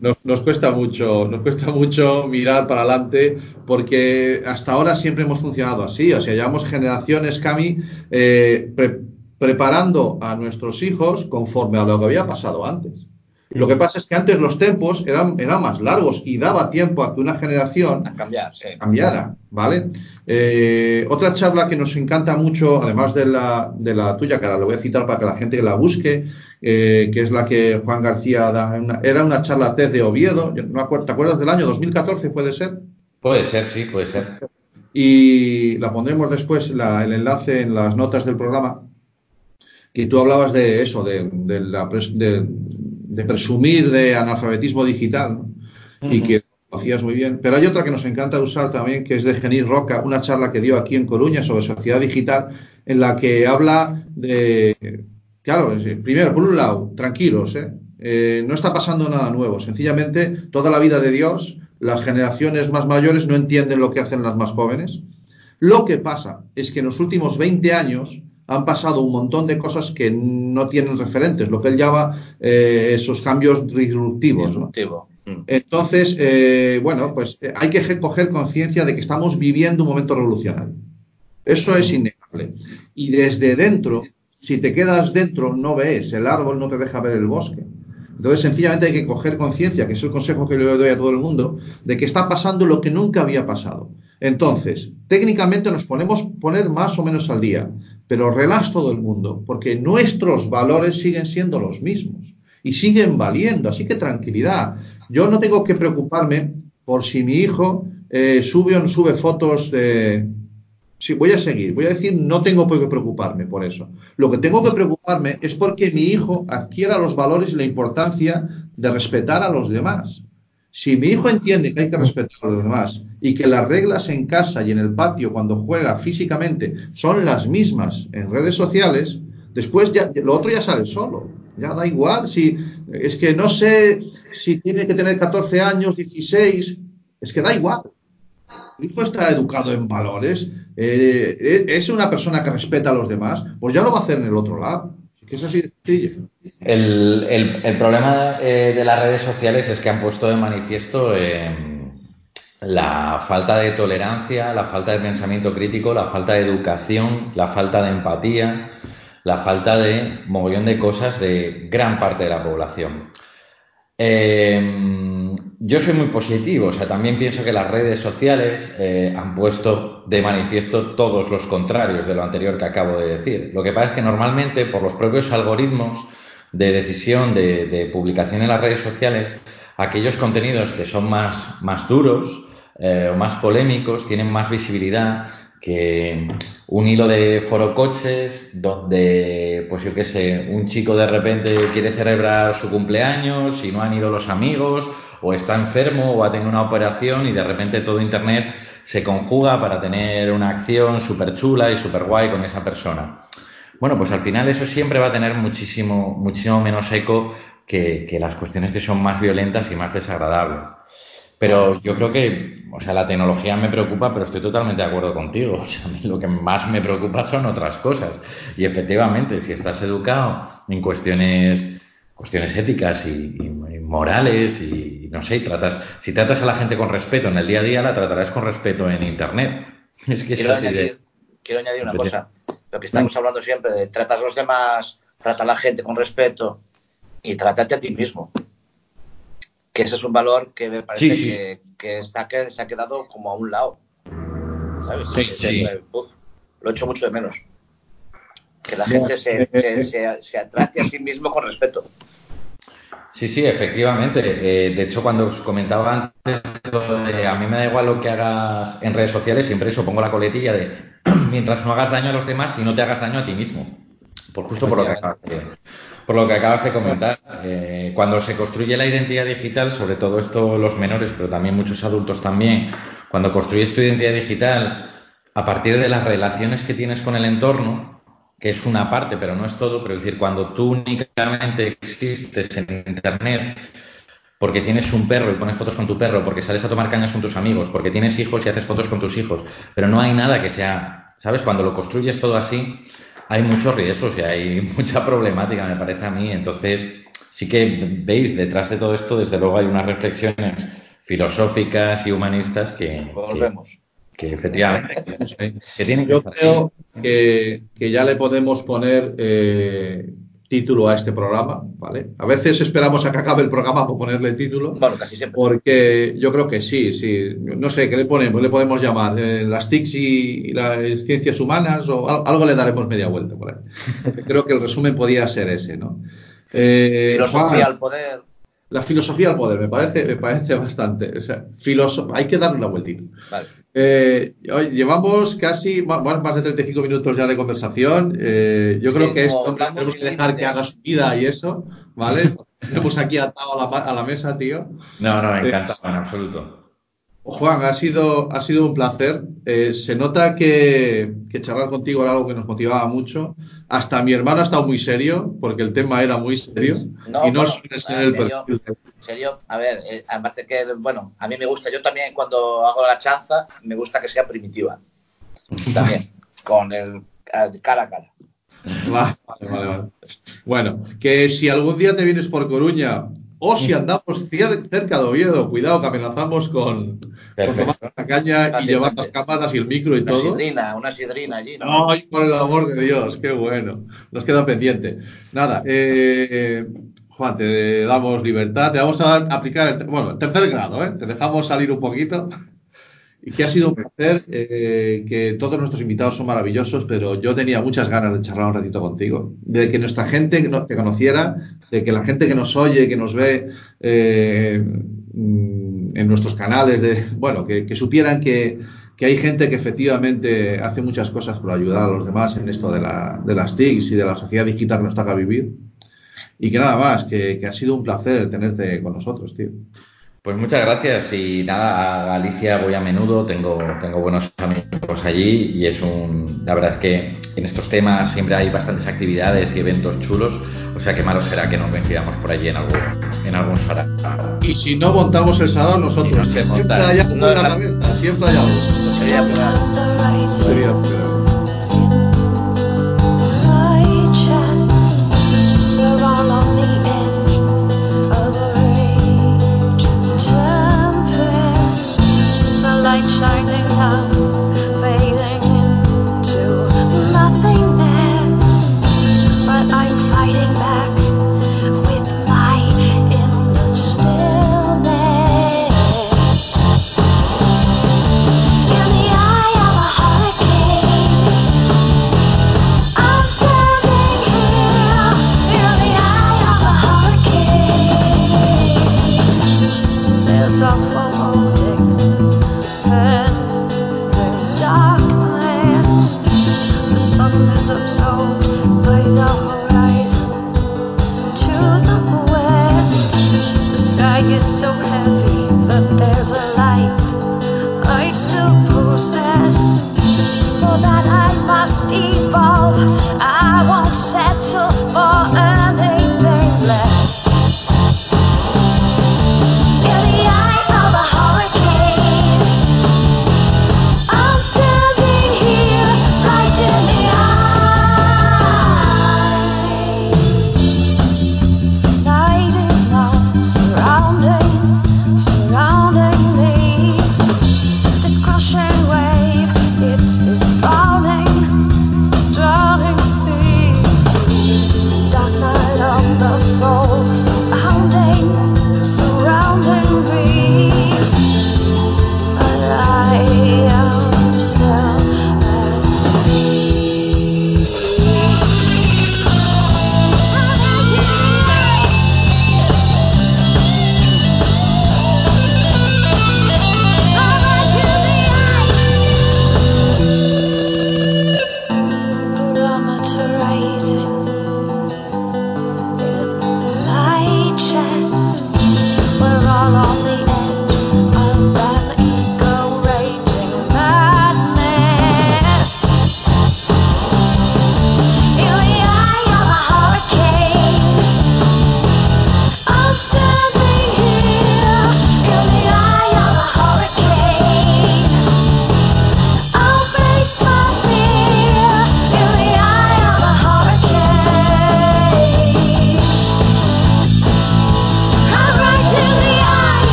Nos, nos, cuesta mucho, nos cuesta mucho mirar para adelante porque hasta ahora siempre hemos funcionado así. O sea, llevamos generaciones, Cami, eh, pre preparando a nuestros hijos conforme a lo que había pasado antes. Lo que pasa es que antes los tiempos eran, eran más largos y daba tiempo a que una generación a cambiar, sí. cambiara, ¿vale? Eh, otra charla que nos encanta mucho, además de la, de la tuya, que ahora lo voy a citar para que la gente la busque, eh, que es la que Juan García da, una, era una charla TED de Oviedo, ¿te acuerdas del año 2014, puede ser? Puede ser, sí, puede ser. Y la pondremos después, la, el enlace en las notas del programa, que tú hablabas de eso, de, de la... De, de presumir de analfabetismo digital ¿no? uh -huh. y que lo hacías muy bien. Pero hay otra que nos encanta usar también, que es de Genil Roca, una charla que dio aquí en Coruña sobre sociedad digital, en la que habla de, claro, primero, por un lado, tranquilos, ¿eh? Eh, no está pasando nada nuevo, sencillamente toda la vida de Dios, las generaciones más mayores no entienden lo que hacen las más jóvenes. Lo que pasa es que en los últimos 20 años han pasado un montón de cosas que no tienen referentes, lo que él llama eh, esos cambios disruptivos. Disruptivo. ¿no? Entonces, eh, bueno, pues eh, hay que coger conciencia de que estamos viviendo un momento revolucionario. Eso es innegable. Y desde dentro, si te quedas dentro, no ves, el árbol no te deja ver el bosque. Entonces, sencillamente hay que coger conciencia, que es el consejo que le doy a todo el mundo, de que está pasando lo que nunca había pasado. Entonces, técnicamente nos ponemos poner más o menos al día pero relax todo el mundo, porque nuestros valores siguen siendo los mismos y siguen valiendo, así que tranquilidad. Yo no tengo que preocuparme por si mi hijo eh, sube o no sube fotos de... Sí, voy a seguir, voy a decir, no tengo por qué preocuparme por eso. Lo que tengo que preocuparme es porque mi hijo adquiera los valores y la importancia de respetar a los demás. Si mi hijo entiende que hay que respetar a los demás y que las reglas en casa y en el patio cuando juega físicamente son las mismas en redes sociales, después ya lo otro ya sale solo. Ya da igual si es que no sé si tiene que tener 14 años, 16, es que da igual. Mi hijo está educado en valores, eh, es una persona que respeta a los demás, pues ya lo va a hacer en el otro lado. Es así de sencillo. El, problema eh, de las redes sociales es que han puesto de manifiesto eh, la falta de tolerancia, la falta de pensamiento crítico, la falta de educación, la falta de empatía, la falta de mogollón de cosas de gran parte de la población. Eh, yo soy muy positivo, o sea, también pienso que las redes sociales eh, han puesto de manifiesto todos los contrarios de lo anterior que acabo de decir. Lo que pasa es que normalmente por los propios algoritmos de decisión de, publicación en las redes sociales, aquellos contenidos que son más, más duros eh, o más polémicos tienen más visibilidad que un hilo de forocoches donde, pues yo qué sé, un chico de repente quiere celebrar su cumpleaños y no han ido los amigos o está enfermo o ha tenido una operación y de repente todo Internet se conjuga para tener una acción súper chula y súper guay con esa persona. Bueno, pues al final eso siempre va a tener muchísimo, muchísimo menos eco que, que las cuestiones que son más violentas y más desagradables. Pero yo creo que, o sea, la tecnología me preocupa, pero estoy totalmente de acuerdo contigo. O sea, a mí lo que más me preocupa son otras cosas. Y efectivamente, si estás educado en cuestiones, cuestiones éticas y, y morales y no sé, tratas, si tratas a la gente con respeto en el día a día, la tratarás con respeto en internet. Es que Quiero añadir, de. quiero añadir una cosa. Lo que estamos hablando siempre de tratar a los demás, trata a la gente con respeto y trátate a ti mismo. Que ese es un valor que me parece Sí, sí. Que, que está que se ha quedado como a un lado. ¿Sabes? Sí, sí. lo echo mucho de menos. Que la gente se, eh, eh, se, se, se trate a sí mismo con respeto. Sí, sí, efectivamente. Eh, de hecho, cuando os comentaba antes, de a mí me da igual lo que hagas en redes sociales, siempre eso pongo la coletilla de mientras no hagas daño a los demás y no te hagas daño a ti mismo. Por justo por lo que acabas de, por lo que acabas de comentar. Eh, cuando se construye la identidad digital, sobre todo esto los menores, pero también muchos adultos también, cuando construyes tu identidad digital a partir de las relaciones que tienes con el entorno, que es una parte, pero no es todo, pero es decir, cuando tú únicamente existes en Internet porque tienes un perro y pones fotos con tu perro, porque sales a tomar cañas con tus amigos, porque tienes hijos y haces fotos con tus hijos, pero no hay nada que sea, ¿sabes? Cuando lo construyes todo así, hay muchos riesgos y hay mucha problemática, me parece a mí. Entonces, sí que veis, detrás de todo esto, desde luego hay unas reflexiones filosóficas y humanistas que, Volvemos. Que efectivamente que, que Yo creo que, que ya le podemos poner eh, título a este programa, ¿vale? A veces esperamos a que acabe el programa para ponerle título, Bueno, casi siempre. porque yo creo que sí, sí. No sé, ¿qué le ponemos? ¿Le podemos llamar? Eh, ¿Las TICs y, y las ciencias humanas? O al- algo le daremos media vuelta por ahí. Creo que el resumen podía ser ese, ¿no? Eh, Filosofía al poder. la filosofía al poder, me parece, me parece bastante. O sea, filoso- hay que darle una vueltita. Vale. Eh, hoy llevamos casi más de 35 minutos ya de conversación. Eh, yo Sí, creo que esto tenemos que dejar que haga su vida y eso, ¿vale? Tenemos aquí atado a la, ma- a la mesa, tío. No, no, Eh, encantado, en absoluto. Juan, ha sido, ha sido un placer. Eh, se nota que, que charlar contigo era algo que nos motivaba mucho. Hasta mi hermano ha estado muy serio, porque el tema era muy serio. No, y no bueno, suele ser el serio. perfil. Serio, a ver, eh, aparte que, bueno, a mí me gusta, yo también cuando hago la chanza, me gusta que sea primitiva. También, con el a- cara a cara. Vale, vale, vale. Bueno, que si algún día te vienes por Coruña o si andamos cerca de Oviedo, cuidado que amenazamos con, tomar la caña y llevar las cámaras y el micro y Una todo. sidrina, una sidrina allí, ¿no? Ay, por el amor de Dios, qué bueno. Nos queda pendiente. Nada, eh, Juan, te damos libertad, te vamos a aplicar el, bueno, el tercer grado, ¿eh? Te dejamos salir un poquito. Que ha sido un placer, eh, que todos nuestros invitados son maravillosos, pero yo tenía muchas ganas de charlar un ratito contigo, de que nuestra gente te conociera, de que la gente que nos oye, que nos ve eh, mm, en nuestros canales, de, bueno, que, que supieran que, que hay gente que efectivamente hace muchas cosas por ayudar a los demás en esto de, la, de las TICs y de la sociedad digital que nos toca vivir. Y que nada más, que, que ha sido un placer tenerte con nosotros, tío. Pues muchas gracias y nada, a Galicia voy a menudo, tengo, tengo buenos amigos allí y es un, la verdad es que en estos temas siempre hay bastantes actividades y eventos chulos, o sea que malo será que no coincidamos por allí en algún, en algún sarao. Y si no montamos el salón nosotros, no siempre hay algo No, siempre hay algo. Sería una- Sería, pero- light shining down, 后，飞到后。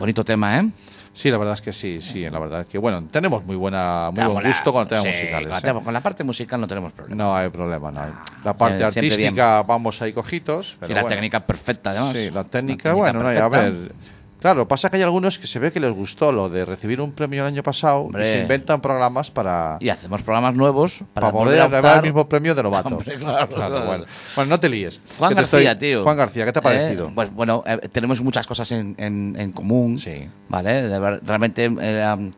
Bonito tema, ¿eh? Sí, la verdad es que sí, sí, la verdad es que bueno, tenemos muy buena, muy Ah, buen gusto con el tema Sí, musical. con Con la parte musical no tenemos problema. No hay problema, no hay. La parte Eh, artística vamos ahí cojitos. Pero Sí, la bueno. técnica perfecta, además. Sí, la técnica, La técnica bueno, no, a perfecta. ver. Claro, pasa que hay algunos que se ve que les gustó lo de recibir un premio el año pasado Hombre. y se inventan programas para, Y hacemos programas nuevos para, para poder optar. el mismo premio de novato. Hombre, claro, claro. bueno. Bueno, no te líes. Juan García, estoy- tío. Juan García, ¿qué te ha Eh, parecido? pues bueno, eh, tenemos muchas cosas en, en- en común. Sí. ¿Vale? De realmente eh,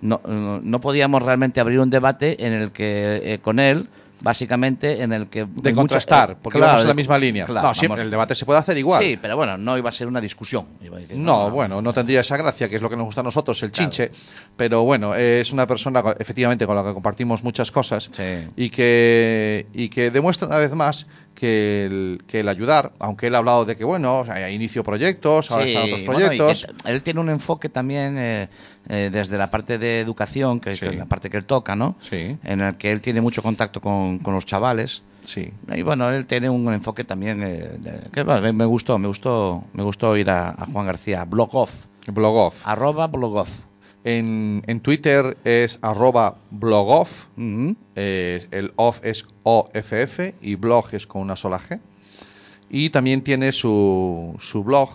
no, no- podíamos realmente abrir un debate en el que con él, básicamente, en el que. de mucha- contrastar, eh, porque claro, vamos en la misma línea. claro, no, siempre el debate se puede hacer igual. Sí, pero bueno, no iba a ser una discusión. iba a decir, No, bueno, no tendría esa gracia, que es lo que nos gusta a nosotros, el Claro. chinche. Pero bueno, es una persona efectivamente con la que compartimos muchas cosas Sí. y que y que demuestra una vez más que el, que el ayudar, aunque él ha hablado de que bueno, o sea, inicio proyectos, ahora Sí, están otros proyectos. él tiene un enfoque también eh, eh, desde la parte de educación, que, Sí. que es la parte que él toca, ¿no? Sí. En el que él tiene mucho contacto con, con los chavales. Sí. Y bueno, él tiene un enfoque también eh, de- que bueno, me, gustó, me gustó, me gustó ir a, a Juan García, blogoff, Blogoff. arroba blogoff. En, en Twitter es arroba blogoff, eh, el off es OFF y blog es con una sola G. Y también tiene su, su blog,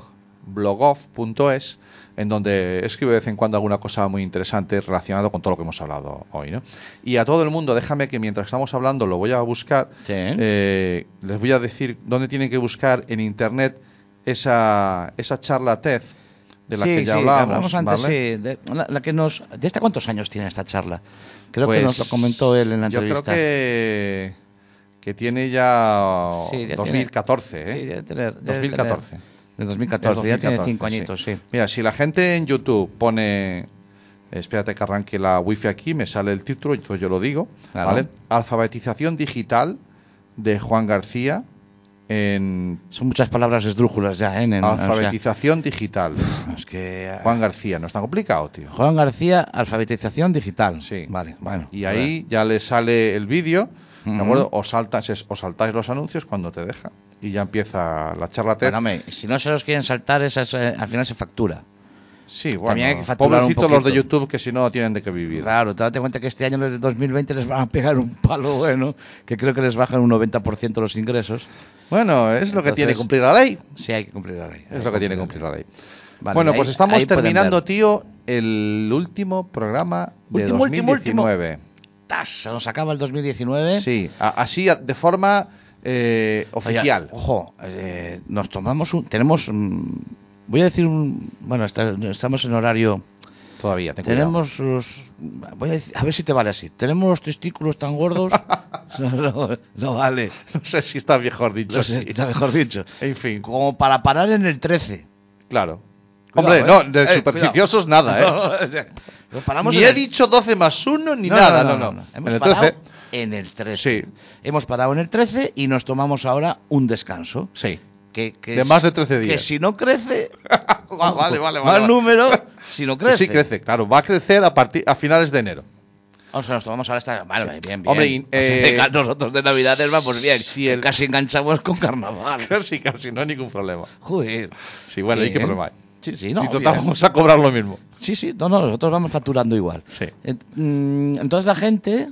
blogoff.es, en donde escribe de vez en cuando alguna cosa muy interesante relacionado con todo lo que hemos hablado hoy. ¿no? Y a todo el mundo, déjame que mientras estamos hablando lo voy a buscar, Sí. eh, les voy a decir dónde tienen que buscar en internet esa, esa charla TED de la Sí, que ya sí, hablábamos. antes, ¿vale? sí, de, la, la que nos, ¿De esta cuántos años tiene esta charla? Creo Pues, que nos lo comentó él en la yo entrevista. creo que, que tiene ya, Sí, ya 2014, tiene- ¿eh? sí, debe tener- debe 2014. tener- de 2014, ya tiene 5 sí. añitos, sí. Mira, si la gente en YouTube pone... Espérate que arranque la wifi aquí, me sale el título, y pues yo lo digo. Claro. ¿vale? Alfabetización digital de Juan García en Son muchas palabras esdrújulas ya, ¿eh? En- o sea, alfabetización digital. es que... eh, Juan García, no es tan complicado, tío. Juan García, alfabetización digital. Sí. Vale, bueno. Y ahí ya le sale el vídeo, ¿de acuerdo? O saltas, o saltáis los anuncios cuando te deja. Y ya empieza la charla TED. Bueno, si no se los quieren saltar, esas, eh, al final se factura. Sí, bueno. También hay que facturar un Pobrecitos los de. YouTube que si no tienen de qué vivir. Claro, te date cuenta que este año, los de 2020, les van a pegar un palo bueno, que creo que les bajan un 90% los ingresos. Bueno, es lo que Entonces- tiene que cumplir la ley. Sí, hay que cumplir la ley. Es lo que tiene que cumplir la ley. Vale, bueno, ahí- pues estamos terminando, tío, el último programa de Último, último, último. 2019. ¡Tas! Se nos acaba el 2019. Sí, así de forma eh, Oye, oficial. ojo, eh, nos tomamos un. Tenemos. un- voy a decir un. Bueno, está- estamos en horario. Todavía, ten cuidado. Tenemos los. Voy a, decir- a ver si te vale así. Tenemos los testículos tan gordos. no, no, no vale. No sé si está mejor dicho No sé, así. está mejor dicho. En fin, Como para parar en el 13. claro. Cuidado, Hombre, eh. no, de Eh, supersticiosos nada, ¿eh? Paramos Ni he el- dicho 12 más 1 ni No, nada, no, no. Hemos En el parado 13, en el 13. Sí. Hemos parado en el 13 y nos tomamos ahora un descanso. sí. Que, que De es- más de 13 Que días. si no crece, Va- vale, vale, mal vale. vale. número, si no Que crece. Sí crece, claro. Va a crecer a partir a finales de enero. O sea, nos tomamos ahora esta. Vale, bien, bien. Hombre, y, O sea, eh, nosotros de Navidades vamos bien. si el- Casi enganchamos con carnaval. Casi, casi, no hay ningún problema. Joder. Sí, bueno, ¿y qué Bien. problema hay? Sí, sí, no. si total bien. vamos a cobrar lo mismo. Sí, sí, no, no, nosotros vamos facturando igual. Sí. Mm, Entonces la gente.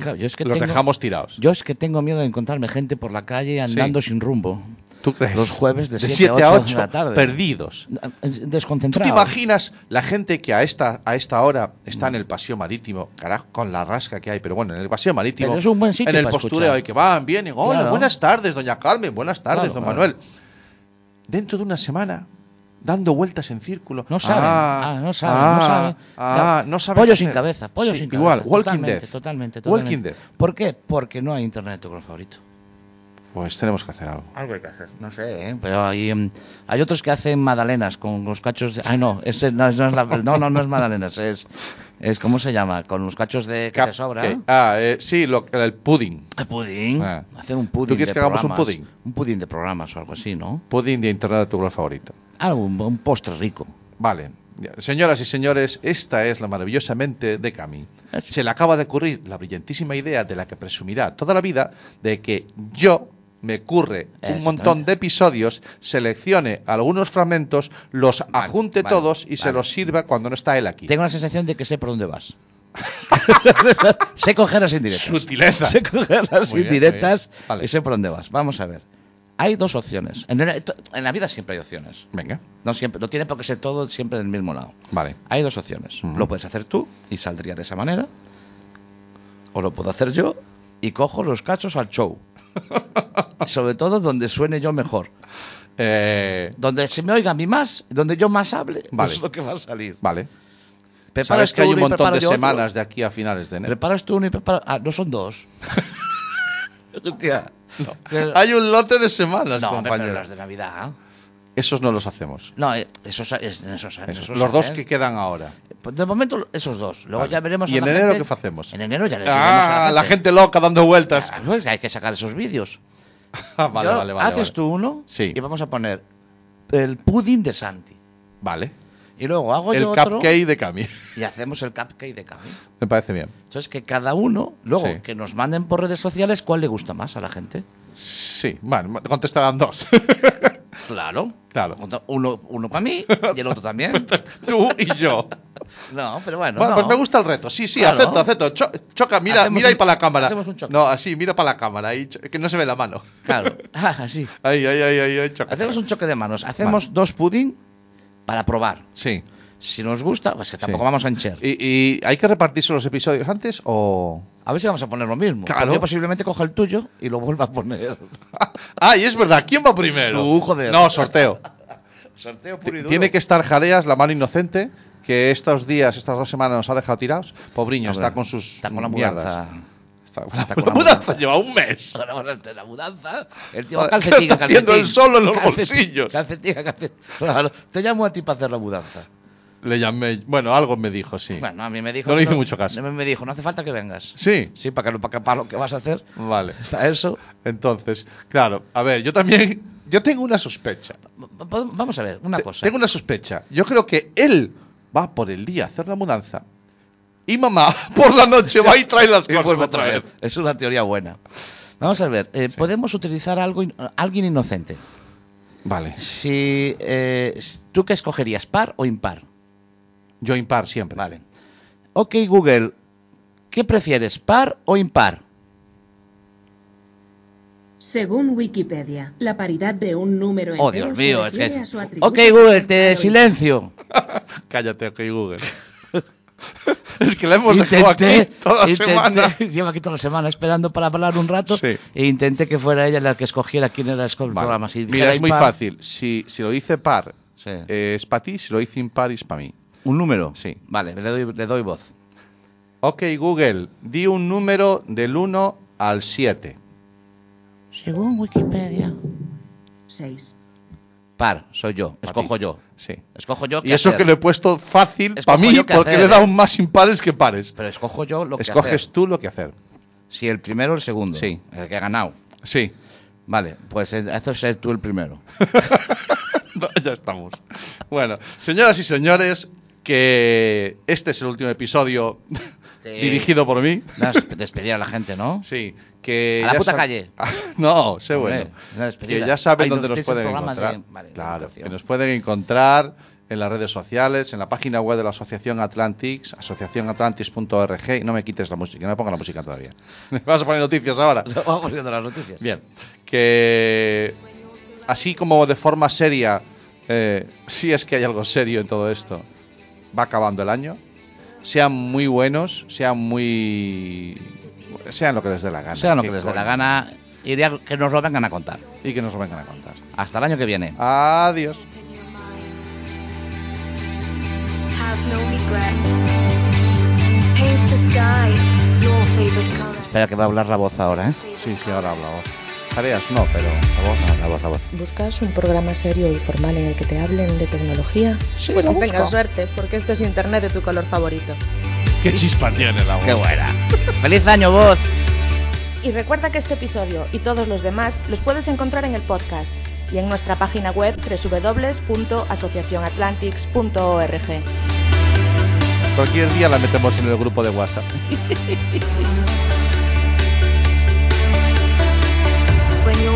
Claro, yo es que Los tengo, dejamos tirados. Yo es que tengo miedo de encontrarme gente por la calle andando sin rumbo. ¿Tú crees? Los jueves de 7 7 a a 8 8, de la tarde. perdidos. ¿Tú te imaginas la gente que a esta, a esta hora está en el paseo marítimo, carajo, con la rasca que hay, pero bueno, en el paseo marítimo, Pero es un buen sitio en el postureo, escuchar. y que van, vienen, hola, Claro. buenas tardes, doña Carmen, buenas tardes, Claro, don. Manuel. Dentro de una semana, dando vueltas en círculo. No saben. Ah, Ah, no saben, ah, no saben. ah, no saben Pollo sin cabeza, pollo Sí, sin cabeza. Igual, Walking totalmente, Dead. Totalmente, Walking totalmente. Dead. ¿Por qué? Porque no hay internet tu color favorito. Pues tenemos que hacer algo. Algo hay que hacer. No sé, ¿eh? pero hay, em, hay otros que hacen magdalenas con los cachos de... Ay, no, este no, es- no es la- no, no, no es magdalenas, es, es... ¿Cómo se llama? Con los cachos de que Cap- te sobra. que- ah, eh, sí, lo- el pudding. El pudín. Ah. Hacer un pudín ¿Tú quieres de que hagamos un pudín? Un pudín de programas o algo así, ¿no? Pudding de internet de tu color favorito. Algo, un, un postre rico. Vale. Señoras y señores, esta es la maravillosamente de Cami. Se le acaba de ocurrir la brillantísima idea de la que presumirá toda la vida de que yo me curre un montón de episodios, seleccione algunos fragmentos, los ajunte vale, todos y se los sirva cuando no está él aquí. Tengo la sensación de que sé por dónde vas. sé coger las indirectas. Sutileza. Sé coger las Muy indirectas bien. Y sé por dónde vas. Vamos a ver. Hay dos opciones. En, la vida siempre hay opciones. Venga, No siempre, no tiene por qué ser todo siempre del mismo lado. vale. Hay dos opciones. Lo puedes hacer tú y saldría de esa manera. O lo puedo hacer yo y cojo los cachos al show. Sobre todo donde suene yo mejor. Eh, Donde se me oiga a mí más, donde yo más hable, Vale. es lo que va a salir. vale. Preparas Sabes que hay un montón de otro. semanas de aquí a finales de enero. Preparas tú uno y preparo... Ah, no son dos. Hostia. Hay un lote de semanas, no, compañero. las de Navidad. ¿ah? Esos no los hacemos. No, eh, esos, es- en esos, Esos. esos Los dos que quedan ahora. Pues de momento, esos dos. Luego Vale. ya veremos. ¿Y a en enero gente- qué hacemos? En enero ya le a Ah, la gente loca dando vueltas. Claro, es que hay que sacar esos vídeos. Ah, vale, vale, vale. Haces tú uno Sí. y vamos a poner el pudding de Santi. Vale. Y luego hago El yo otro cupcake de Cami. y hacemos el cupcake de Cami. Me parece bien. Entonces que cada uno, luego Sí. que nos manden por redes sociales cuál le gusta más a la gente. Sí, bueno, contestarán dos. Claro. Claro. Uno, uno para mí y el otro también. Tú y yo. No, pero bueno. Bueno, no. pues me gusta el reto. Sí, sí, Claro. acepto, acepto. Cho- choca, mira, Hacemos mira ahí para la cámara. hacemos un choque. No, así, mira para la cámara. Ahí, que no se ve la mano. Claro. Ah, así. Ahí, ahí, ahí, ahí, ahí, choca. Hacemos un choque de manos. Hacemos dos pudding para probar. Sí. Si nos gusta, pues que tampoco Sí. vamos a encher. ¿Y, y hay que repartirse los episodios antes o...? A ver si vamos a poner lo mismo. Claro. Porque Yo posiblemente coja el tuyo y lo vuelva a poner. Ah, y es verdad. ¿Quién va primero? Tú, joder. No, sorteo. Sorteo puro y duro. Tiene que estar Jareas, la mano inocente, que estos días, estas dos semanas nos ha dejado tirados. Pobriño, está con sus Está con la mierdas. mudanza. Está, Está la, con la mudanza mudanza. lleva un mes. La mudanza. El tío Joder, calcetín, ¿qué está haciendo él solo en los Calcetín, bolsillos? Calcetín, calcetín. Claro, te llamo a ti para hacer la mudanza. Le llamé. Bueno, algo me dijo, sí. Bueno, a mí me dijo. No le hice mucho caso. Me dijo, no hace falta que vengas. Sí. Sí, para, que, lo- para, que- para lo que vas a hacer. Vale. Está eso. Entonces, claro, a ver, yo también. Yo tengo una sospecha. Vamos a ver, una cosa. Tengo una sospecha. Yo creo que él va por el día a hacer la mudanza. Y mamá, por la noche, va y trae las cosas otra vez. Es una teoría buena. Vamos a ver, eh, podemos utilizar algo, in- alguien inocente. Vale. Si, eh, ¿Tú qué escogerías, par o impar? Yo impar siempre. Vale. Ok, Google, ¿qué prefieres, par o impar? Según Wikipedia, la paridad de un número Oh, entero Dios mío, se es que... Ok, Google, te silencio. Cállate, ok, Google. es que la hemos dejado aquí toda la intenté- semana. Llevo aquí toda la semana esperando para hablar un rato Sí. e intenté que fuera ella la que escogiera quién era el Vale. programa. Si Mira, es muy fácil. Si, si lo dice par, Sí. eh, es para ti. Si lo dice impar, es para mí. ¿Un número? Sí. Vale, le doy, le doy voz. Ok, Google, di un número del 1 al 7. Según Wikipedia. Seis. Par, soy yo. Escojo ti. yo. Sí. Escojo yo. Y eso hacer. que lo he puesto fácil Escojo para mí, porque hacer, le he dado eh. más impares que pares. Pero escojo yo lo que Escoges hacer. tú lo que hacer. Si el primero o el segundo. Sí. El que ha ganado. Sí. Vale, pues eh, haces ser tú el primero. No, ya estamos. Bueno, señoras y señores, que este es el último episodio Sí. dirigido por mí. Des- Despedir a la gente, ¿no? Sí, que A la puta calle. no, sé Hombre, bueno. Que ya saben Ahí dónde nos pueden encontrar. de- vale, claro, que nos pueden encontrar en las redes sociales, en la página web de la Asociación Atlantics, asociacionatlantis.org. Y no me quites la música, no me ponga la música todavía. ¿Me vas a poner noticias ahora? Vamos viendo las noticias. Bien, que así como de forma seria, eh, si es que hay algo serio en todo esto, va acabando el año. Sean muy buenos, sean muy. sean lo que les dé la gana. Sea lo ¿Qué que les dé la gana, iría que nos lo vengan a contar. Y que nos lo vengan a contar. Hasta el año que viene. Adiós. Espera que va a hablar la voz ahora, ¿eh? Sí, sí, ahora habla voz. Tareas no, pero la voz. No, la voz, la voz. ¿Buscas un programa serio y formal en el que te hablen de tecnología? Sí, pues lo que busco. tengas suerte, porque esto es internet de tu color favorito. Qué chispa tiene la voz. ¡Qué buena! ¡Feliz año, voz! Y recuerda que este episodio y todos los demás los puedes encontrar en el podcast y en nuestra página web www.asociacionatlantics.org. Cualquier día la metemos en el grupo de WhatsApp.